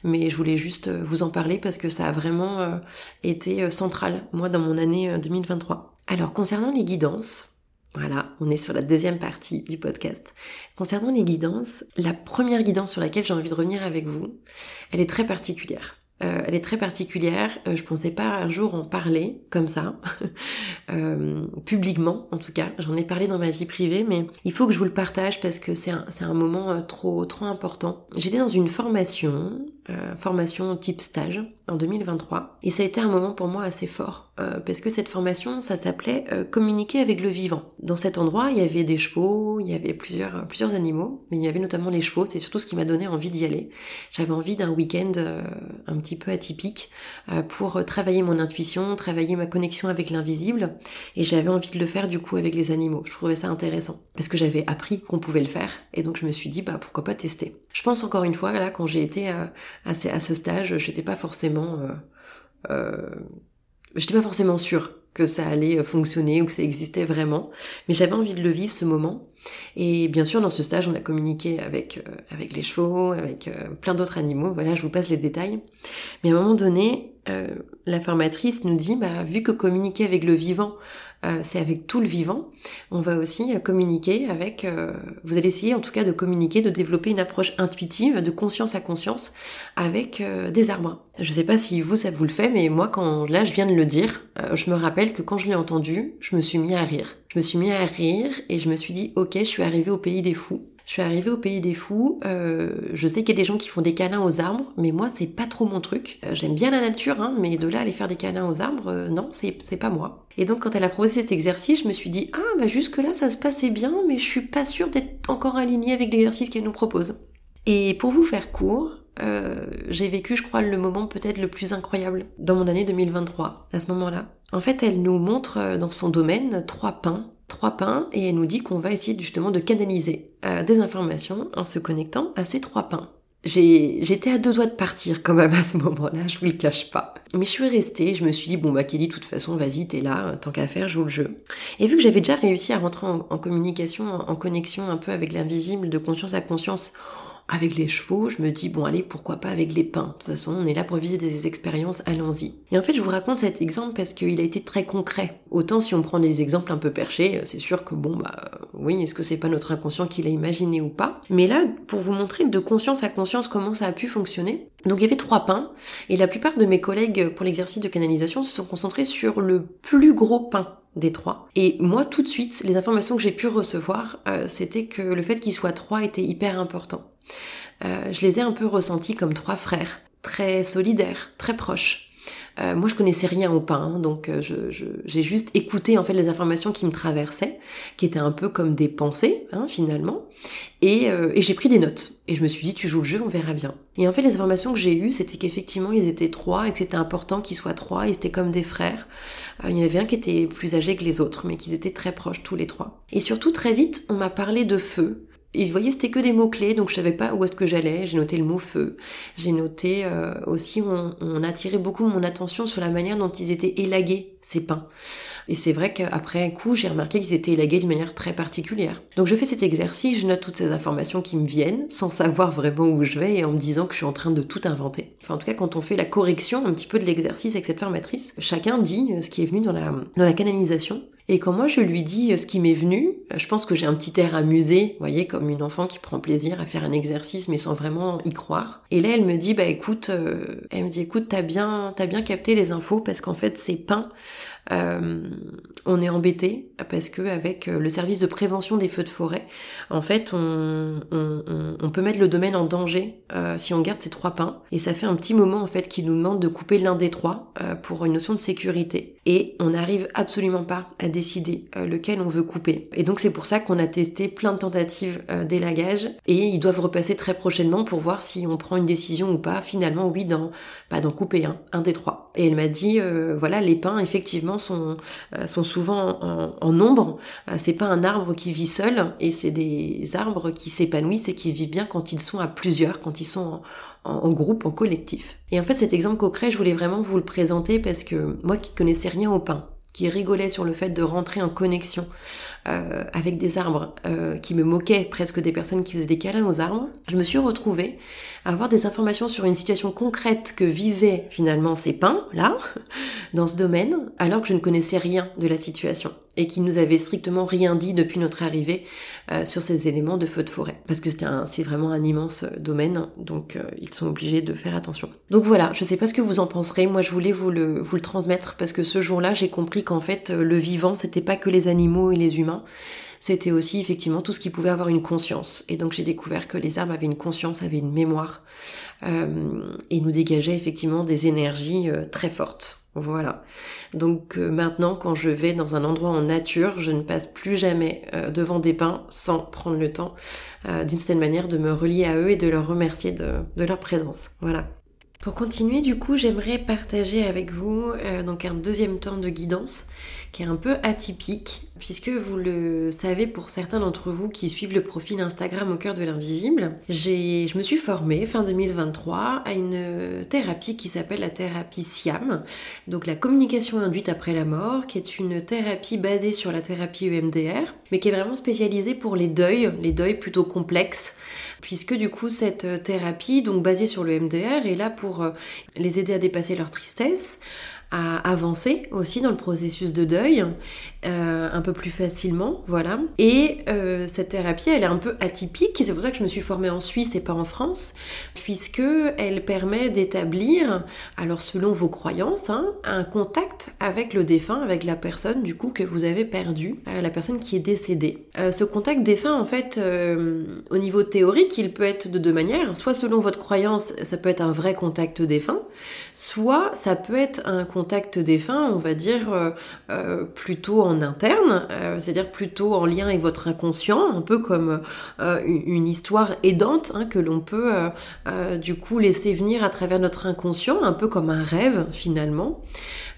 Mais je voulais juste vous en parler parce que ça a vraiment été euh, centrale, moi, dans mon année 2023. Euh, Alors, concernant les guidances, voilà, on est sur la deuxième partie du podcast. Concernant les guidances, la première guidance sur laquelle j'ai envie de revenir avec vous, elle est très particulière. Euh, elle est très particulière. Euh, je pensais pas un jour en parler comme ça, [LAUGHS] publiquement en tout cas. J'en ai parlé dans ma vie privée, mais il faut que je vous le partage parce que c'est un, un moment trop trop important. J'étais dans une formation, formation type stage en 2023, et ça a été un moment pour moi assez fort parce que cette formation, ça s'appelait communiquer avec le vivant. Dans cet endroit, il y avait des chevaux, il y avait plusieurs plusieurs animaux, mais il y avait notamment les chevaux. C'est surtout ce qui m'a donné envie d'y aller. J'avais envie d'un week-end un petit peu atypique euh, pour travailler mon intuition, travailler ma connexion avec l'invisible. Et j'avais envie de le faire du coup avec les animaux. Je trouvais ça intéressant parce que j'avais appris qu'on pouvait le faire. Et donc je me suis dit bah pourquoi pas tester. Je pense encore une fois là quand j'ai été euh, à, ce stage, j'étais pas forcément euh, j'étais pas forcément sûre que ça allait fonctionner ou que ça existait vraiment, mais j'avais envie de le vivre ce moment. Et bien sûr, dans ce stage, on a communiqué avec euh, avec les chevaux, avec euh, plein d'autres animaux. Voilà, je vous passe les détails. Mais à un moment donné, euh, la formatrice nous dit, bah, vu que communiquer avec le vivant, euh, c'est avec tout le vivant. On va aussi euh, communiquer avec, euh, vous allez essayer en tout cas de communiquer, de développer une approche intuitive, de conscience à conscience avec des arbres. Je sais pas si vous ça vous le fait, mais moi quand là je viens de le dire, je me rappelle que quand je l'ai entendu, je me suis mis à rire. Je me suis mis à rire et je me suis dit ok, je suis arrivée au pays des fous. Je suis arrivée au pays des fous. Euh, je sais qu'il y a des gens qui font des câlins aux arbres, mais moi c'est pas trop mon truc. Euh, j'aime bien la nature, hein, mais de là aller faire des câlins aux arbres, euh, non, c'est pas moi. Et donc quand elle a proposé cet exercice, je me suis dit ah bah jusque là ça se passait bien, mais je suis pas sûre d'être encore alignée avec l'exercice qu'elle nous propose. Et pour vous faire court, j'ai vécu, je crois, le moment peut-être le plus incroyable dans mon année 2023, à ce moment-là. En fait, elle nous montre dans son domaine trois pins trois pains et elle nous dit qu'on va essayer justement de canaliser euh, des informations en se connectant à ces trois pains. J'étais à deux doigts de partir quand même à ce moment-là, je vous le cache pas. Mais je suis restée, je me suis dit, bon bah Kelly, de toute façon, vas-y, t'es là, tant qu'à faire, joue le jeu. Et vu que j'avais déjà réussi à rentrer en, en communication, en connexion un peu avec l'invisible, de conscience à conscience, avec les chevaux, je me dis, bon allez, pourquoi pas avec les pins. De toute façon, on est là pour vivre des expériences, allons-y. Et en fait, je vous raconte cet exemple parce qu'il a été très concret. Autant si on prend des exemples un peu perchés, c'est sûr que bon, bah oui, est-ce que c'est pas notre inconscient qui l'a imaginé ou pas? Mais là, pour vous montrer de conscience à conscience comment ça a pu fonctionner, donc il y avait trois pins, et la plupart de mes collègues pour l'exercice de canalisation se sont concentrés sur le plus gros pain des trois. Et moi, tout de suite, les informations que j'ai pu recevoir, euh, c'était que le fait qu'il soit trois était hyper important. Euh, je les ai un peu ressentis comme trois frères, très solidaires, très proches. Euh, moi, je connaissais rien au pain, hein, donc euh, j'ai juste écouté en fait les informations qui me traversaient, qui étaient un peu comme des pensées hein, finalement, et, j'ai pris des notes. Et je me suis dit, tu joues le jeu, on verra bien. Et en fait, les informations que j'ai eues, c'était qu'effectivement, ils étaient trois et que c'était important qu'ils soient trois. Ils étaient comme des frères. il y en avait un qui était plus âgé que les autres, mais qu'ils étaient très proches tous les trois. Et surtout, très vite, on m'a parlé de feu, et vous voyez, c'était que des mots-clés, donc je savais pas où est-ce que j'allais. J'ai noté le mot feu. J'ai noté euh, aussi, on, on attirait beaucoup mon attention sur la manière dont ils étaient élagués, ces pains. Et c'est vrai qu'après un coup, j'ai remarqué qu'ils étaient élagués d'une manière très particulière. Donc je fais cet exercice, je note toutes ces informations qui me viennent, sans savoir vraiment où je vais et en me disant que je suis en train de tout inventer. Enfin, en tout cas, quand on fait la correction un petit peu de l'exercice avec cette formatrice, chacun dit ce qui est venu dans la, dans la canalisation. Et quand moi je lui dis ce qui m'est venu, je pense que j'ai un petit air amusé, vous voyez, comme une enfant qui prend plaisir à faire un exercice mais sans vraiment y croire. Et là elle me dit bah écoute, euh, elle me dit écoute t'as bien t'as bien capté les infos parce qu'en fait c'est peint euh, on est embêté parce que avec euh, le service de prévention des feux de forêt, en fait, on, peut mettre le domaine en danger euh, si on garde ces trois pins. Et ça fait un petit moment en fait qu'il nous demande de couper l'un des trois pour une notion de sécurité. Et on n'arrive absolument pas à décider lequel on veut couper. Et donc c'est pour ça qu'on a testé plein de tentatives d'élagage et ils doivent repasser très prochainement pour voir si on prend une décision ou pas. Finalement, oui, dans pas d'en couper un, un des trois. Et elle m'a dit voilà les pins effectivement sont, euh, sont souvent en, nombre. Euh, c'est pas un arbre qui vit seul et c'est des arbres qui s'épanouissent et qui vivent bien quand ils sont à plusieurs, quand ils sont en, groupe, en collectif. Et en fait, cet exemple concret, je voulais vraiment vous le présenter parce que moi qui connaissais rien au pain, qui rigolait sur le fait de rentrer en connexion euh, avec des arbres, qui me moquait presque des personnes qui faisaient des câlins aux arbres, je me suis retrouvée avoir des informations sur une situation concrète que vivaient finalement ces pins, là, [LAUGHS] dans ce domaine, alors que je ne connaissais rien de la situation et qui nous avait strictement rien dit depuis notre arrivée euh, sur ces éléments de feu de forêt. Parce que c'est vraiment un immense euh, domaine, donc euh, ils sont obligés de faire attention. Donc voilà, je sais pas ce que vous en penserez, moi je voulais vous le, vous le transmettre parce que ce jour-là j'ai compris qu'en fait le vivant c'était pas que les animaux et les humains, c'était aussi effectivement tout ce qui pouvait avoir une conscience. Et donc j'ai découvert que les arbres avaient une conscience, avaient une mémoire, euh, et nous dégageaient effectivement des énergies euh, très fortes. Voilà. Donc euh, maintenant, quand je vais dans un endroit en nature, je ne passe plus jamais devant des pins sans prendre le temps, d'une certaine manière, de me relier à eux et de leur remercier de, de leur présence. Voilà. Pour continuer, du coup, j'aimerais partager avec vous donc un deuxième temps de guidance qui est un peu atypique, puisque vous le savez pour certains d'entre vous qui suivent le profil Instagram au cœur de l'invisible, je me suis formée fin 2023 à une thérapie qui s'appelle la thérapie SIAM, donc la communication induite après la mort, qui est une thérapie basée sur la thérapie EMDR, mais qui est vraiment spécialisée pour les deuils, les deuils plutôt complexes puisque du coup cette thérapie, donc basée sur le MDR, est là pour euh, les aider à dépasser leur tristesse, à avancer aussi dans le processus de deuil euh, un peu plus facilement, voilà. Et euh, cette thérapie, elle est un peu atypique, c'est pour ça que je me suis formée en Suisse et pas en France, puisque elle permet d'établir, alors selon vos croyances, hein, un contact avec le défunt, avec la personne du coup que vous avez perdue, la personne qui est décédée. ce contact défunt, en fait, au niveau théorique, il peut être de deux manières, soit selon votre croyance, ça peut être un vrai contact défunt, soit ça peut être un contact défunt, on va dire, euh, euh, plutôt en interne, euh, c'est-à-dire plutôt en lien avec votre inconscient, un peu comme une histoire aidante hein, que l'on peut du coup laisser venir à travers notre inconscient, un peu comme un rêve finalement.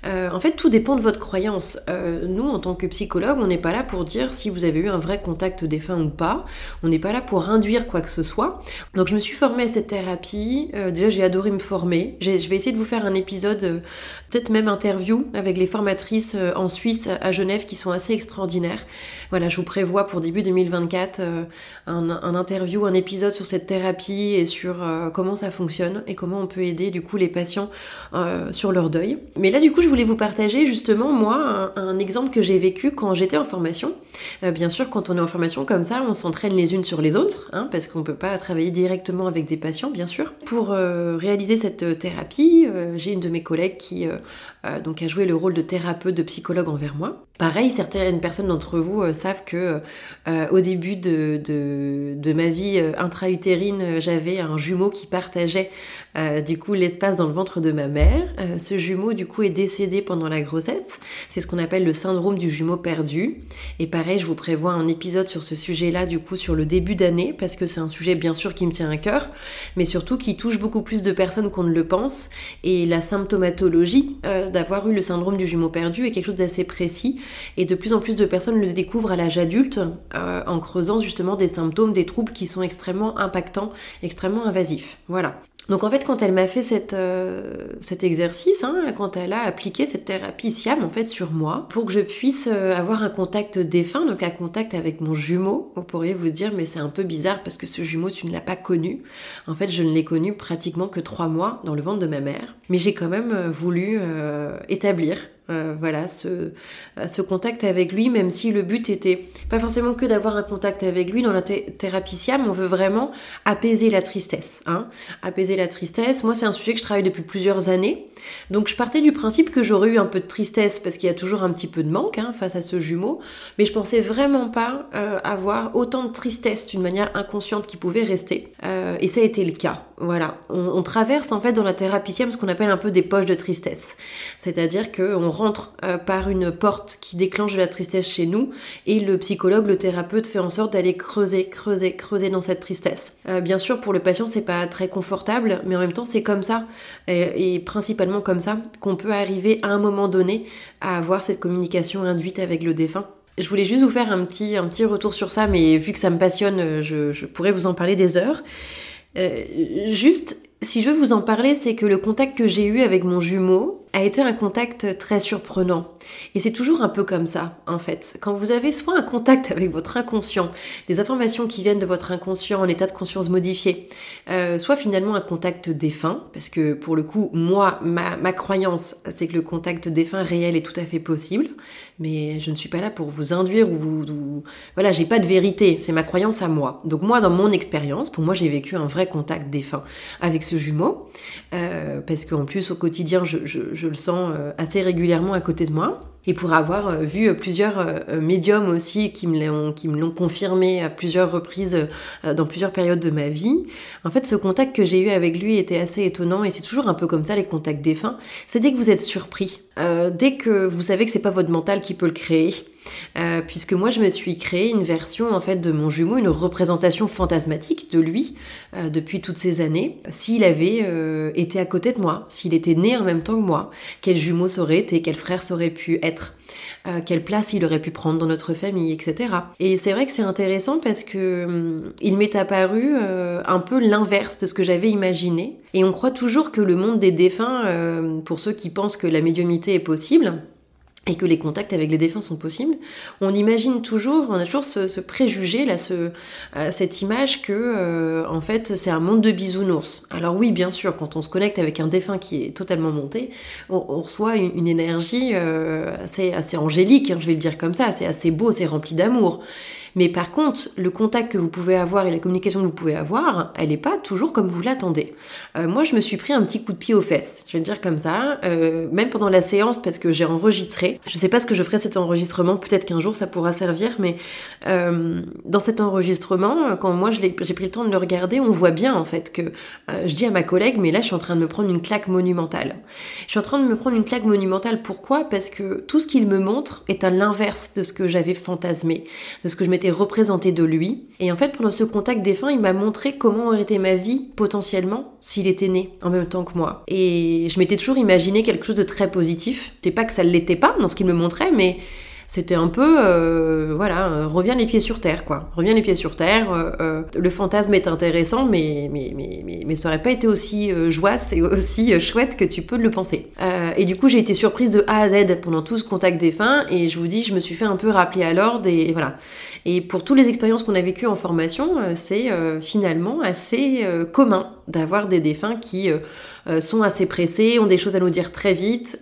en fait, tout dépend de votre croyance. nous, en tant que psychologue, on n'est pas là pour dire si vous avez eu un vrai contact défunt ou pas. On n'est pas là pour induire quoi que ce soit. Donc, je me suis formée à cette thérapie. déjà, j'ai adoré me former. Je vais essayer de vous faire un épisode peut-être même interview avec les formatrices euh, en Suisse à Genève qui sont assez extraordinaires. Voilà, je vous prévois pour début 2024 euh, un, interview, un épisode sur cette thérapie et sur euh, comment ça fonctionne et comment on peut aider du coup les patients sur leur deuil. Mais là du coup je voulais vous partager justement moi un, exemple que j'ai vécu quand j'étais en formation. bien sûr quand on est en formation comme ça on s'entraîne les unes sur les autres hein, parce qu'on peut pas travailler directement avec des patients bien sûr. Pour réaliser cette thérapie j'ai une de mes collègues qui euh, donc a joué le rôle de thérapeute, de psychologue envers moi. Pareil, certaines personnes d'entre vous euh, savent que euh, au début de, de, ma vie intra-utérine, j'avais un jumeau qui partageait du coup l'espace dans le ventre de ma mère. ce jumeau du coup est décédé pendant la grossesse. C'est ce qu'on appelle le syndrome du jumeau perdu. Et pareil, je vous prévois un épisode sur ce sujet-là du coup sur le début d'année parce que c'est un sujet bien sûr qui me tient à cœur, mais surtout qui touche beaucoup plus de personnes qu'on ne le pense. Et la symptomatologie d'avoir eu le syndrome du jumeau perdu est quelque chose d'assez précis et de plus en plus de personnes le découvrent à l'âge adulte euh, en creusant justement des symptômes, des troubles qui sont extrêmement impactants, extrêmement invasifs. Voilà. Donc en fait, quand elle m'a fait cette, euh, cet exercice, hein, quand elle a appliqué cette thérapie SIAM en fait sur moi, pour que je puisse euh, avoir un contact défunt, donc un contact avec mon jumeau, vous pourriez vous dire mais c'est un peu bizarre parce que ce jumeau tu ne l'as pas connu. En fait, je ne l'ai connu pratiquement que trois mois dans le ventre de ma mère, mais j'ai quand même euh, voulu établir euh, voilà, ce, ce, contact avec lui, même si le but était pas forcément que d'avoir un contact avec lui. Dans la thérapie SIAM, on veut vraiment apaiser la tristesse. Hein. Apaiser la tristesse, moi c'est un sujet que je travaille depuis plusieurs années. Donc je partais du principe que j'aurais eu un peu de tristesse parce qu'il y a toujours un petit peu de manque hein, face à ce jumeau, mais je pensais vraiment pas euh, avoir autant de tristesse d'une manière inconsciente qui pouvait rester. Euh, et ça a été le cas. Voilà, on, traverse en fait dans la thérapie ce qu'on appelle un peu des poches de tristesse. C'est-à-dire qu'on rentre euh, par une porte qui déclenche la tristesse chez nous et le psychologue, le thérapeute fait en sorte d'aller creuser, creuser, creuser dans cette tristesse. Euh, bien sûr, pour le patient, c'est pas très confortable, mais en même temps, c'est comme ça et, principalement comme ça qu'on peut arriver à un moment donné à avoir cette communication induite avec le défunt. Je voulais juste vous faire un petit, un petit retour sur ça, mais vu que ça me passionne, je, pourrais vous en parler des heures. Euh, juste, si je veux vous en parler, c'est que le contact que j'ai eu avec mon jumeau, a été un contact très surprenant. Et c'est toujours un peu comme ça, en fait. Quand vous avez soit un contact avec votre inconscient, des informations qui viennent de votre inconscient en état de conscience modifié, euh, soit finalement un contact défunt, parce que pour le coup, moi, ma, croyance, c'est que le contact défunt réel est tout à fait possible, mais je ne suis pas là pour vous induire ou vous... Voilà, j'ai pas de vérité, c'est ma croyance à moi. Donc moi, dans mon expérience, pour moi, j'ai vécu un vrai contact défunt avec ce jumeau, euh, parce qu'en plus, au quotidien, je le sens euh, assez régulièrement à côté de moi. Et pour avoir euh, vu plusieurs euh, médiums aussi qui me l'ont confirmé à plusieurs reprises dans plusieurs périodes de ma vie, en fait ce contact que j'ai eu avec lui était assez étonnant et c'est toujours un peu comme ça les contacts défunts. C'est dès que vous êtes surpris, dès que vous savez que c'est pas votre mental qui peut le créer, euh, puisque moi je me suis créé une version en fait de mon jumeau, une représentation fantasmatique de lui euh, depuis toutes ces années. S'il avait euh, été à côté de moi, s'il était né en même temps que moi, quel jumeau ça aurait été, quel frère ça aurait pu être, quelle place il aurait pu prendre dans notre famille, etc. Et c'est vrai que c'est intéressant parce que hum, il m'est apparu un peu l'inverse de ce que j'avais imaginé. Et on croit toujours que le monde des défunts, pour ceux qui pensent que la médiumité est possible, et que les contacts avec les défunts sont possibles, on imagine toujours, on a toujours ce, préjugé là, euh, cette image que euh, en fait c'est un monde de bisounours. Alors oui, bien sûr, quand on se connecte avec un défunt qui est totalement monté, on, reçoit une, énergie euh, assez, assez angélique, hein, je vais le dire comme ça, c'est assez beau, c'est rempli d'amour. Mais par contre, le contact que vous pouvez avoir et la communication que vous pouvez avoir, elle n'est pas toujours comme vous l'attendez. Euh, moi, je me suis pris un petit coup de pied aux fesses, je vais le dire comme ça, euh, même pendant la séance parce que j'ai enregistré. Je sais pas ce que je ferai cet enregistrement, peut-être qu'un jour ça pourra servir, mais euh, dans cet enregistrement, quand moi j'ai pris le temps de le regarder, on voit bien en fait que je dis à ma collègue, mais là je suis en train de me prendre une claque monumentale. Je suis en train de me prendre une claque monumentale, pourquoi? Parce que tout ce qu'il me montre est à l'inverse de ce que j'avais fantasmé, de ce que je m'étais représenté de lui. Et en fait, pendant ce contact défunt, il m'a montré comment aurait été ma vie potentiellement s'il était né en même temps que moi. Et je m'étais toujours imaginé quelque chose de très positif. C'est pas que ça ne l'était pas dans ce qu'il me montrait, mais c'était un peu, euh, voilà, euh, reviens les pieds sur terre, quoi. Reviens les pieds sur terre. Euh, le fantasme est intéressant, mais, mais, mais, mais, mais ça aurait pas été aussi joyeux et aussi chouette que tu peux le penser. et du coup, j'ai été surprise de A à Z pendant tout ce contact défunt, et je vous dis, je me suis fait un peu rappeler à l'ordre, et, voilà. Et pour toutes les expériences qu'on a vécues en formation, c'est finalement assez commun d'avoir des défunts qui sont assez pressés, ont des choses à nous dire très vite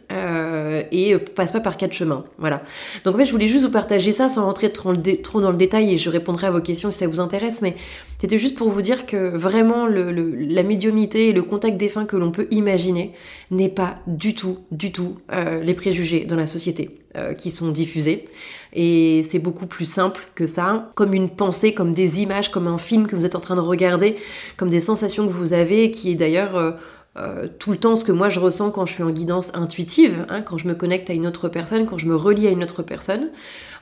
et passent pas par quatre chemins. Voilà. Donc fait, je voulais juste vous partager ça sans rentrer trop, dans le détail et je répondrai à vos questions si ça vous intéresse, mais c'était juste pour vous dire que vraiment la médiumnité et le contact défunt que l'on peut imaginer n'est pas du tout, du tout euh, les préjugés dans la société euh, qui sont diffusés. Et c'est beaucoup plus simple que ça, comme une pensée, comme des images, comme un film que vous êtes en train de regarder, comme des sensations que vous avez, qui est d'ailleurs... Euh, euh, tout le temps ce que moi je ressens quand je suis en guidance intuitive, hein, quand je me connecte à une autre personne, quand je me relie à une autre personne.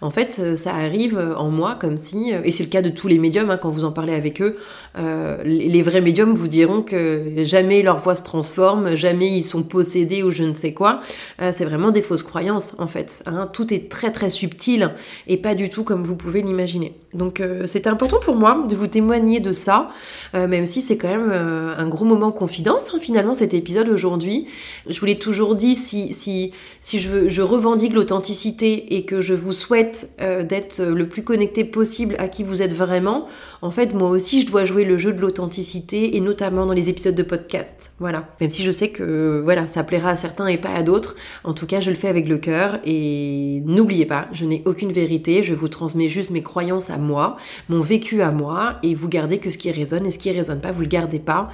En fait, euh, ça arrive en moi comme si, euh, et c'est le cas de tous les médiums, hein, quand vous en parlez avec eux, les vrais médiums vous diront que jamais leur voix se transforme, jamais ils sont possédés ou je ne sais quoi. c'est vraiment des fausses croyances en fait. Hein. Tout est très très subtil et pas du tout comme vous pouvez l'imaginer. Donc c'était important pour moi de vous témoigner de ça, même si c'est quand même un gros moment confidence finalement cet épisode aujourd'hui. Je vous l'ai toujours dit, si, si, si je, je revendique l'authenticité et que je vous souhaite euh, d'être le plus connecté possible à qui vous êtes vraiment, en fait, moi aussi, je dois jouer le jeu de l'authenticité et notamment dans les épisodes de podcast. Voilà. Même si je sais que voilà, ça plaira à certains et pas à d'autres. En tout cas, je le fais avec le cœur et n'oubliez pas, je n'ai aucune vérité. Je vous transmets juste mes croyances à moi, mon vécu à moi et vous gardez que ce qui résonne et ce qui résonne pas, vous le gardez pas.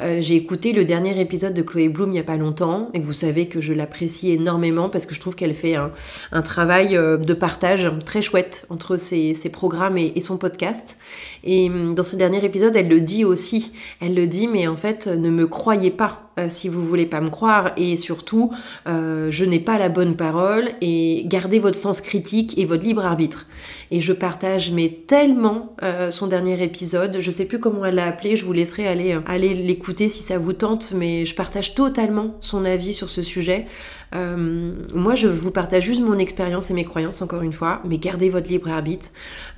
Euh, j'ai écouté le dernier épisode de Chloé Bloom il n'y a pas longtemps et vous savez que je l'apprécie énormément parce que je trouve qu'elle fait un, travail euh, de partage très chouette entre ses, programmes et, son podcast. Et hum, dans ce dernier épisode, elle le dit aussi. Elle le dit, mais en fait, ne me croyez pas euh, si vous voulez pas me croire et surtout euh, je n'ai pas la bonne parole et gardez votre sens critique et votre libre arbitre. Et je partage mais tellement euh, son dernier épisode, je sais plus comment elle l'a appelé, je vous laisserai aller aller l'écouter si ça vous tente, mais je partage totalement son avis sur ce sujet. Euh, moi, je vous partage juste mon expérience et mes croyances, encore une fois, mais gardez votre libre arbitre.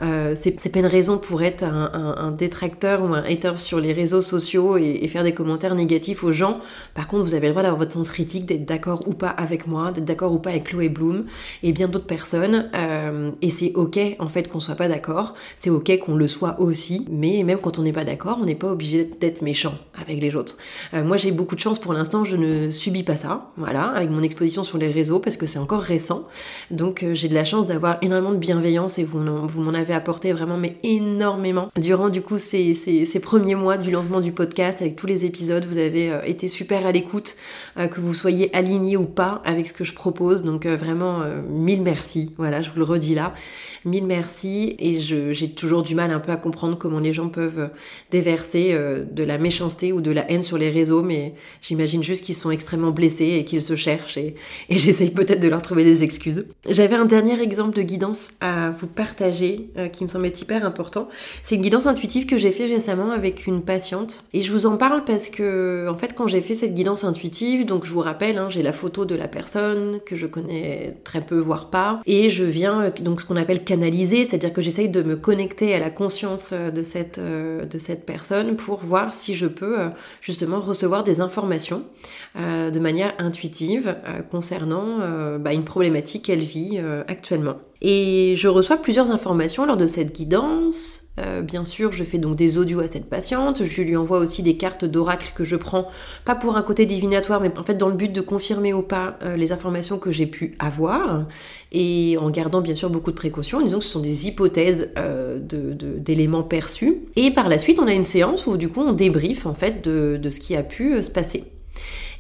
Euh, c'est pas une raison pour être un, détracteur ou un hater sur les réseaux sociaux et, faire des commentaires négatifs aux gens. Par contre, vous avez le droit d'avoir votre sens critique, d'être d'accord ou pas avec moi, d'être d'accord ou pas avec Chloé Bloom et bien d'autres personnes. Euh, et c'est ok, en fait, qu'on soit pas d'accord. C'est ok qu'on le soit aussi. Mais même quand on n'est pas d'accord, on n'est pas obligé d'être méchant avec les autres. Moi, j'ai beaucoup de chance pour l'instant, je ne subis pas ça. Voilà, avec mon exposition sur les réseaux parce que c'est encore récent. Donc euh, j'ai de la chance d'avoir énormément de bienveillance et vous, m'en avez apporté vraiment mais énormément. Durant du coup ces, ces, premiers mois du lancement du podcast avec tous les épisodes, vous avez euh, été super à l'écoute, euh, que vous soyez aligné ou pas avec ce que je propose. Donc vraiment mille merci. Voilà, je vous le redis là. Mille merci et j'ai toujours du mal un peu à comprendre comment les gens peuvent déverser de la méchanceté ou de la haine sur les réseaux, mais j'imagine juste qu'ils sont extrêmement blessés et qu'ils se cherchent et, et j'essaye peut-être de leur trouver des excuses. J'avais un dernier exemple de guidance à vous partager euh, qui me semblait hyper important. C'est une guidance intuitive que j'ai fait récemment avec une patiente et je vous en parle parce que en fait quand j'ai fait cette guidance intuitive, donc je vous rappelle, hein, j'ai la photo de la personne que je connais très peu, voire pas, et je viens euh, donc ce qu'on appelle canaliser, c'est-à-dire que j'essaye de me connecter à la conscience euh, de cette, de cette personne pour voir si je peux justement recevoir des informations de manière intuitive concernant bah, une problématique qu'elle vit actuellement. Et je reçois plusieurs informations lors de cette guidance. Euh, bien sûr, je fais donc des audios à cette patiente. Je lui envoie aussi des cartes d'oracle que je prends, pas pour un côté divinatoire, mais en fait dans le but de confirmer ou pas euh, les informations que j'ai pu avoir. Et en gardant bien sûr beaucoup de précautions, disons que ce sont des hypothèses euh, d'éléments perçus. Et par la suite, on a une séance où du coup on débriefe en fait de, de ce qui a pu se passer.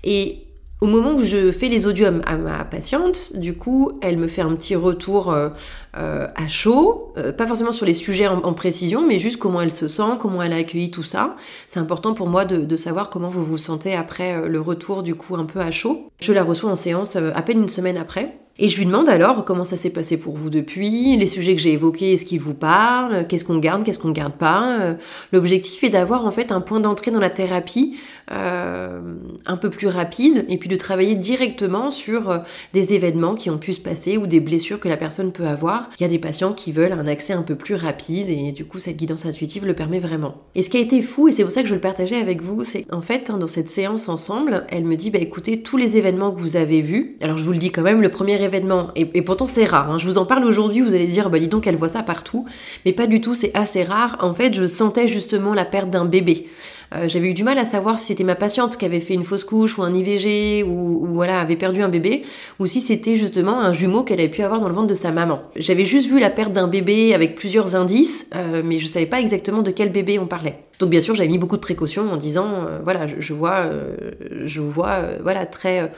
Et au moment où je fais les audios à ma patiente, du coup, elle me fait un petit retour euh, euh, à chaud, euh, pas forcément sur les sujets en, précision, mais juste comment elle se sent, comment elle a accueilli tout ça. C'est important pour moi de, savoir comment vous vous sentez après le retour, du coup, un peu à chaud. Je la reçois en séance à peine une semaine après. Et je lui demande alors comment ça s'est passé pour vous depuis, les sujets que j'ai évoqués, est-ce qu'ils vous parlent, qu'est-ce qu'on garde, qu'est-ce qu'on garde pas. L'objectif est d'avoir en fait un point d'entrée dans la thérapie un peu plus rapide et puis de travailler directement sur euh, des événements qui ont pu se passer ou des blessures que la personne peut avoir. Il y a des patients qui veulent un accès un peu plus rapide et du coup cette guidance intuitive le permet vraiment. Et ce qui a été fou, et c'est pour ça que je le partageais avec vous, c'est en fait hein, dans cette séance ensemble, elle me dit bah écoutez tous les événements que vous avez vus, alors je vous le dis quand même, le premier événement, et, pourtant c'est rare, hein, je vous en parle aujourd'hui, vous allez dire bah dis donc elle voit ça partout, mais pas du tout, c'est assez rare. En fait je sentais justement la perte d'un bébé. Euh, j'avais eu du mal à savoir si c'était ma patiente qui avait fait une fausse couche ou un IVG ou, voilà avait perdu un bébé ou si c'était justement un jumeau qu'elle avait pu avoir dans le ventre de sa maman. J'avais juste vu la perte d'un bébé avec plusieurs indices, euh, mais je savais pas exactement de quel bébé on parlait. Donc bien sûr, j'avais mis beaucoup de précautions en disant, euh, voilà, je, vois, euh, je vois, euh, voilà, très,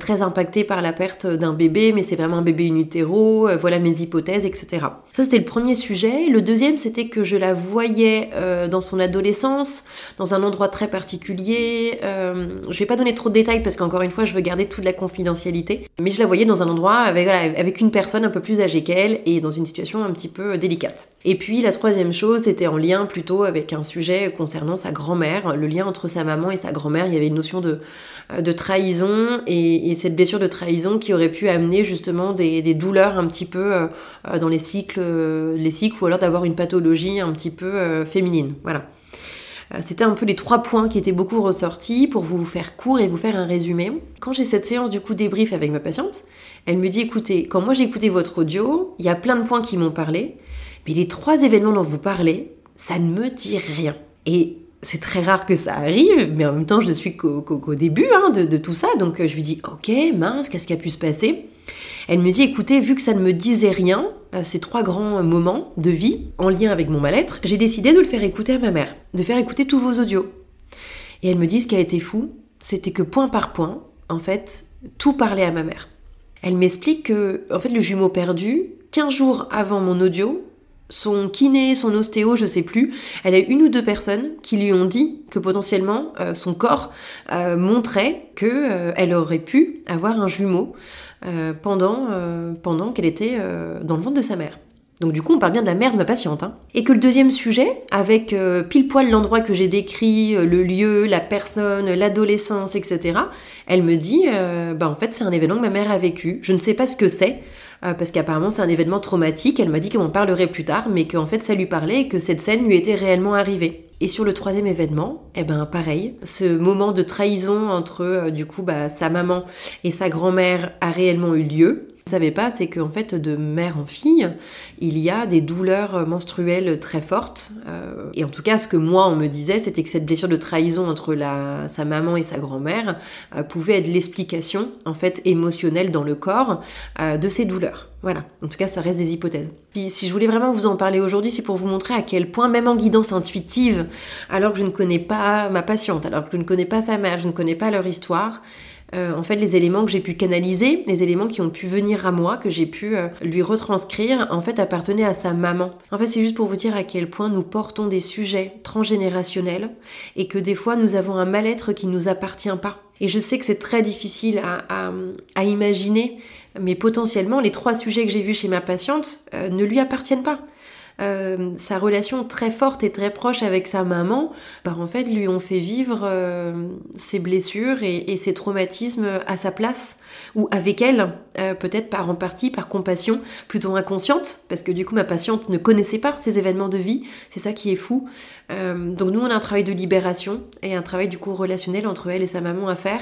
très impacté par la perte d'un bébé, mais c'est vraiment un bébé in utero, voilà mes hypothèses, etc. Ça, c'était le premier sujet. Le deuxième, c'était que je la voyais dans son adolescence, dans un endroit très particulier. je vais pas donner trop de détails parce qu'encore une fois, je veux garder toute la confidentialité, mais je la voyais dans un endroit avec, avec une personne un peu plus âgée qu'elle et dans une situation un petit peu délicate. Et puis la troisième chose, c'était en lien plutôt avec un sujet concernant sa grand-mère, le lien entre sa maman et sa grand-mère. Il y avait une notion de, euh, de trahison et, cette blessure de trahison qui aurait pu amener justement des, douleurs un petit peu euh, euh, dans les cycles, les cycles ou alors d'avoir une pathologie un petit peu féminine. Voilà. C'était un peu les trois points qui étaient beaucoup ressortis pour vous faire court et vous faire un résumé. Quand j'ai cette séance du coup débrief avec ma patiente, elle me dit écoutez, quand moi j'ai écouté votre audio, il y a plein de points qui m'ont parlé, mais les trois événements dont vous parlez, ça ne me dit rien. Et c'est très rare que ça arrive, mais en même temps, je ne suis qu'au début hein, de, tout ça. Donc je lui dis, ok, mince, qu'est-ce qui a pu se passer? Elle me dit, écoutez, vu que ça ne me disait rien, euh, ces trois grands moments de vie en lien avec mon mal-être, j'ai décidé de le faire écouter à ma mère, de faire écouter tous vos audios. Et elle me dit, ce qui a été fou, c'était que point par point, en fait, tout parlait à ma mère. Elle m'explique que, en fait, le jumeau perdu, 15 jours avant mon audio, son kiné, son ostéo, je sais plus, elle a une ou deux personnes qui lui ont dit que potentiellement euh, son corps euh, montrait que euh, elle aurait pu avoir un jumeau pendant, pendant qu'elle était dans le ventre de sa mère. Donc du coup, on parle bien de la mère de ma patiente. Hein. Et que le deuxième sujet, avec pile poil l'endroit que j'ai décrit, le lieu, la personne, l'adolescence, etc., elle me dit, bah en fait c'est un événement que ma mère a vécu. Je ne sais pas ce que c'est. Euh, parce qu'apparemment c'est un événement traumatique. Elle m'a dit qu'elle m'en parlerait plus tard, mais qu'en fait ça lui parlait et que cette scène lui était réellement arrivée. Et sur le troisième événement, eh ben pareil, ce moment de trahison entre euh, du coup bah, sa maman et sa grand-mère a réellement eu lieu. Vous savez pas, c'est qu'en fait, de mère en fille, il y a des douleurs menstruelles très fortes. Euh, et en tout cas, ce que moi, on me disait, c'était que cette blessure de trahison entre sa maman et sa grand-mère euh, pouvait être l'explication, en fait, émotionnelle dans le corps euh, de ces douleurs. Voilà. En tout cas, ça reste des hypothèses. Si je voulais vraiment vous en parler aujourd'hui, c'est pour vous montrer à quel point, même en guidance intuitive, alors que je ne connais pas ma patiente, alors que je ne connais pas sa mère, je ne connais pas leur histoire, euh, en fait les éléments que j'ai pu canaliser, les éléments qui ont pu venir à moi, que j'ai pu euh, lui retranscrire, en fait appartenaient à sa maman. En fait c'est juste pour vous dire à quel point nous portons des sujets transgénérationnels et que des fois nous avons un mal-être qui ne nous appartient pas. Et je sais que c'est très difficile à, imaginer, mais potentiellement les trois sujets que j'ai vus chez ma patiente euh, ne lui appartiennent pas. Euh, sa relation très forte et très proche avec sa maman, bah, en fait, lui ont fait vivre euh, ses blessures et, ses traumatismes à sa place ou avec elle, euh, peut-être par en partie par compassion plutôt inconsciente, parce que du coup ma patiente ne connaissait pas ces événements de vie, c'est ça qui est fou. donc nous on a un travail de libération et un travail du coup relationnel entre elle et sa maman à faire.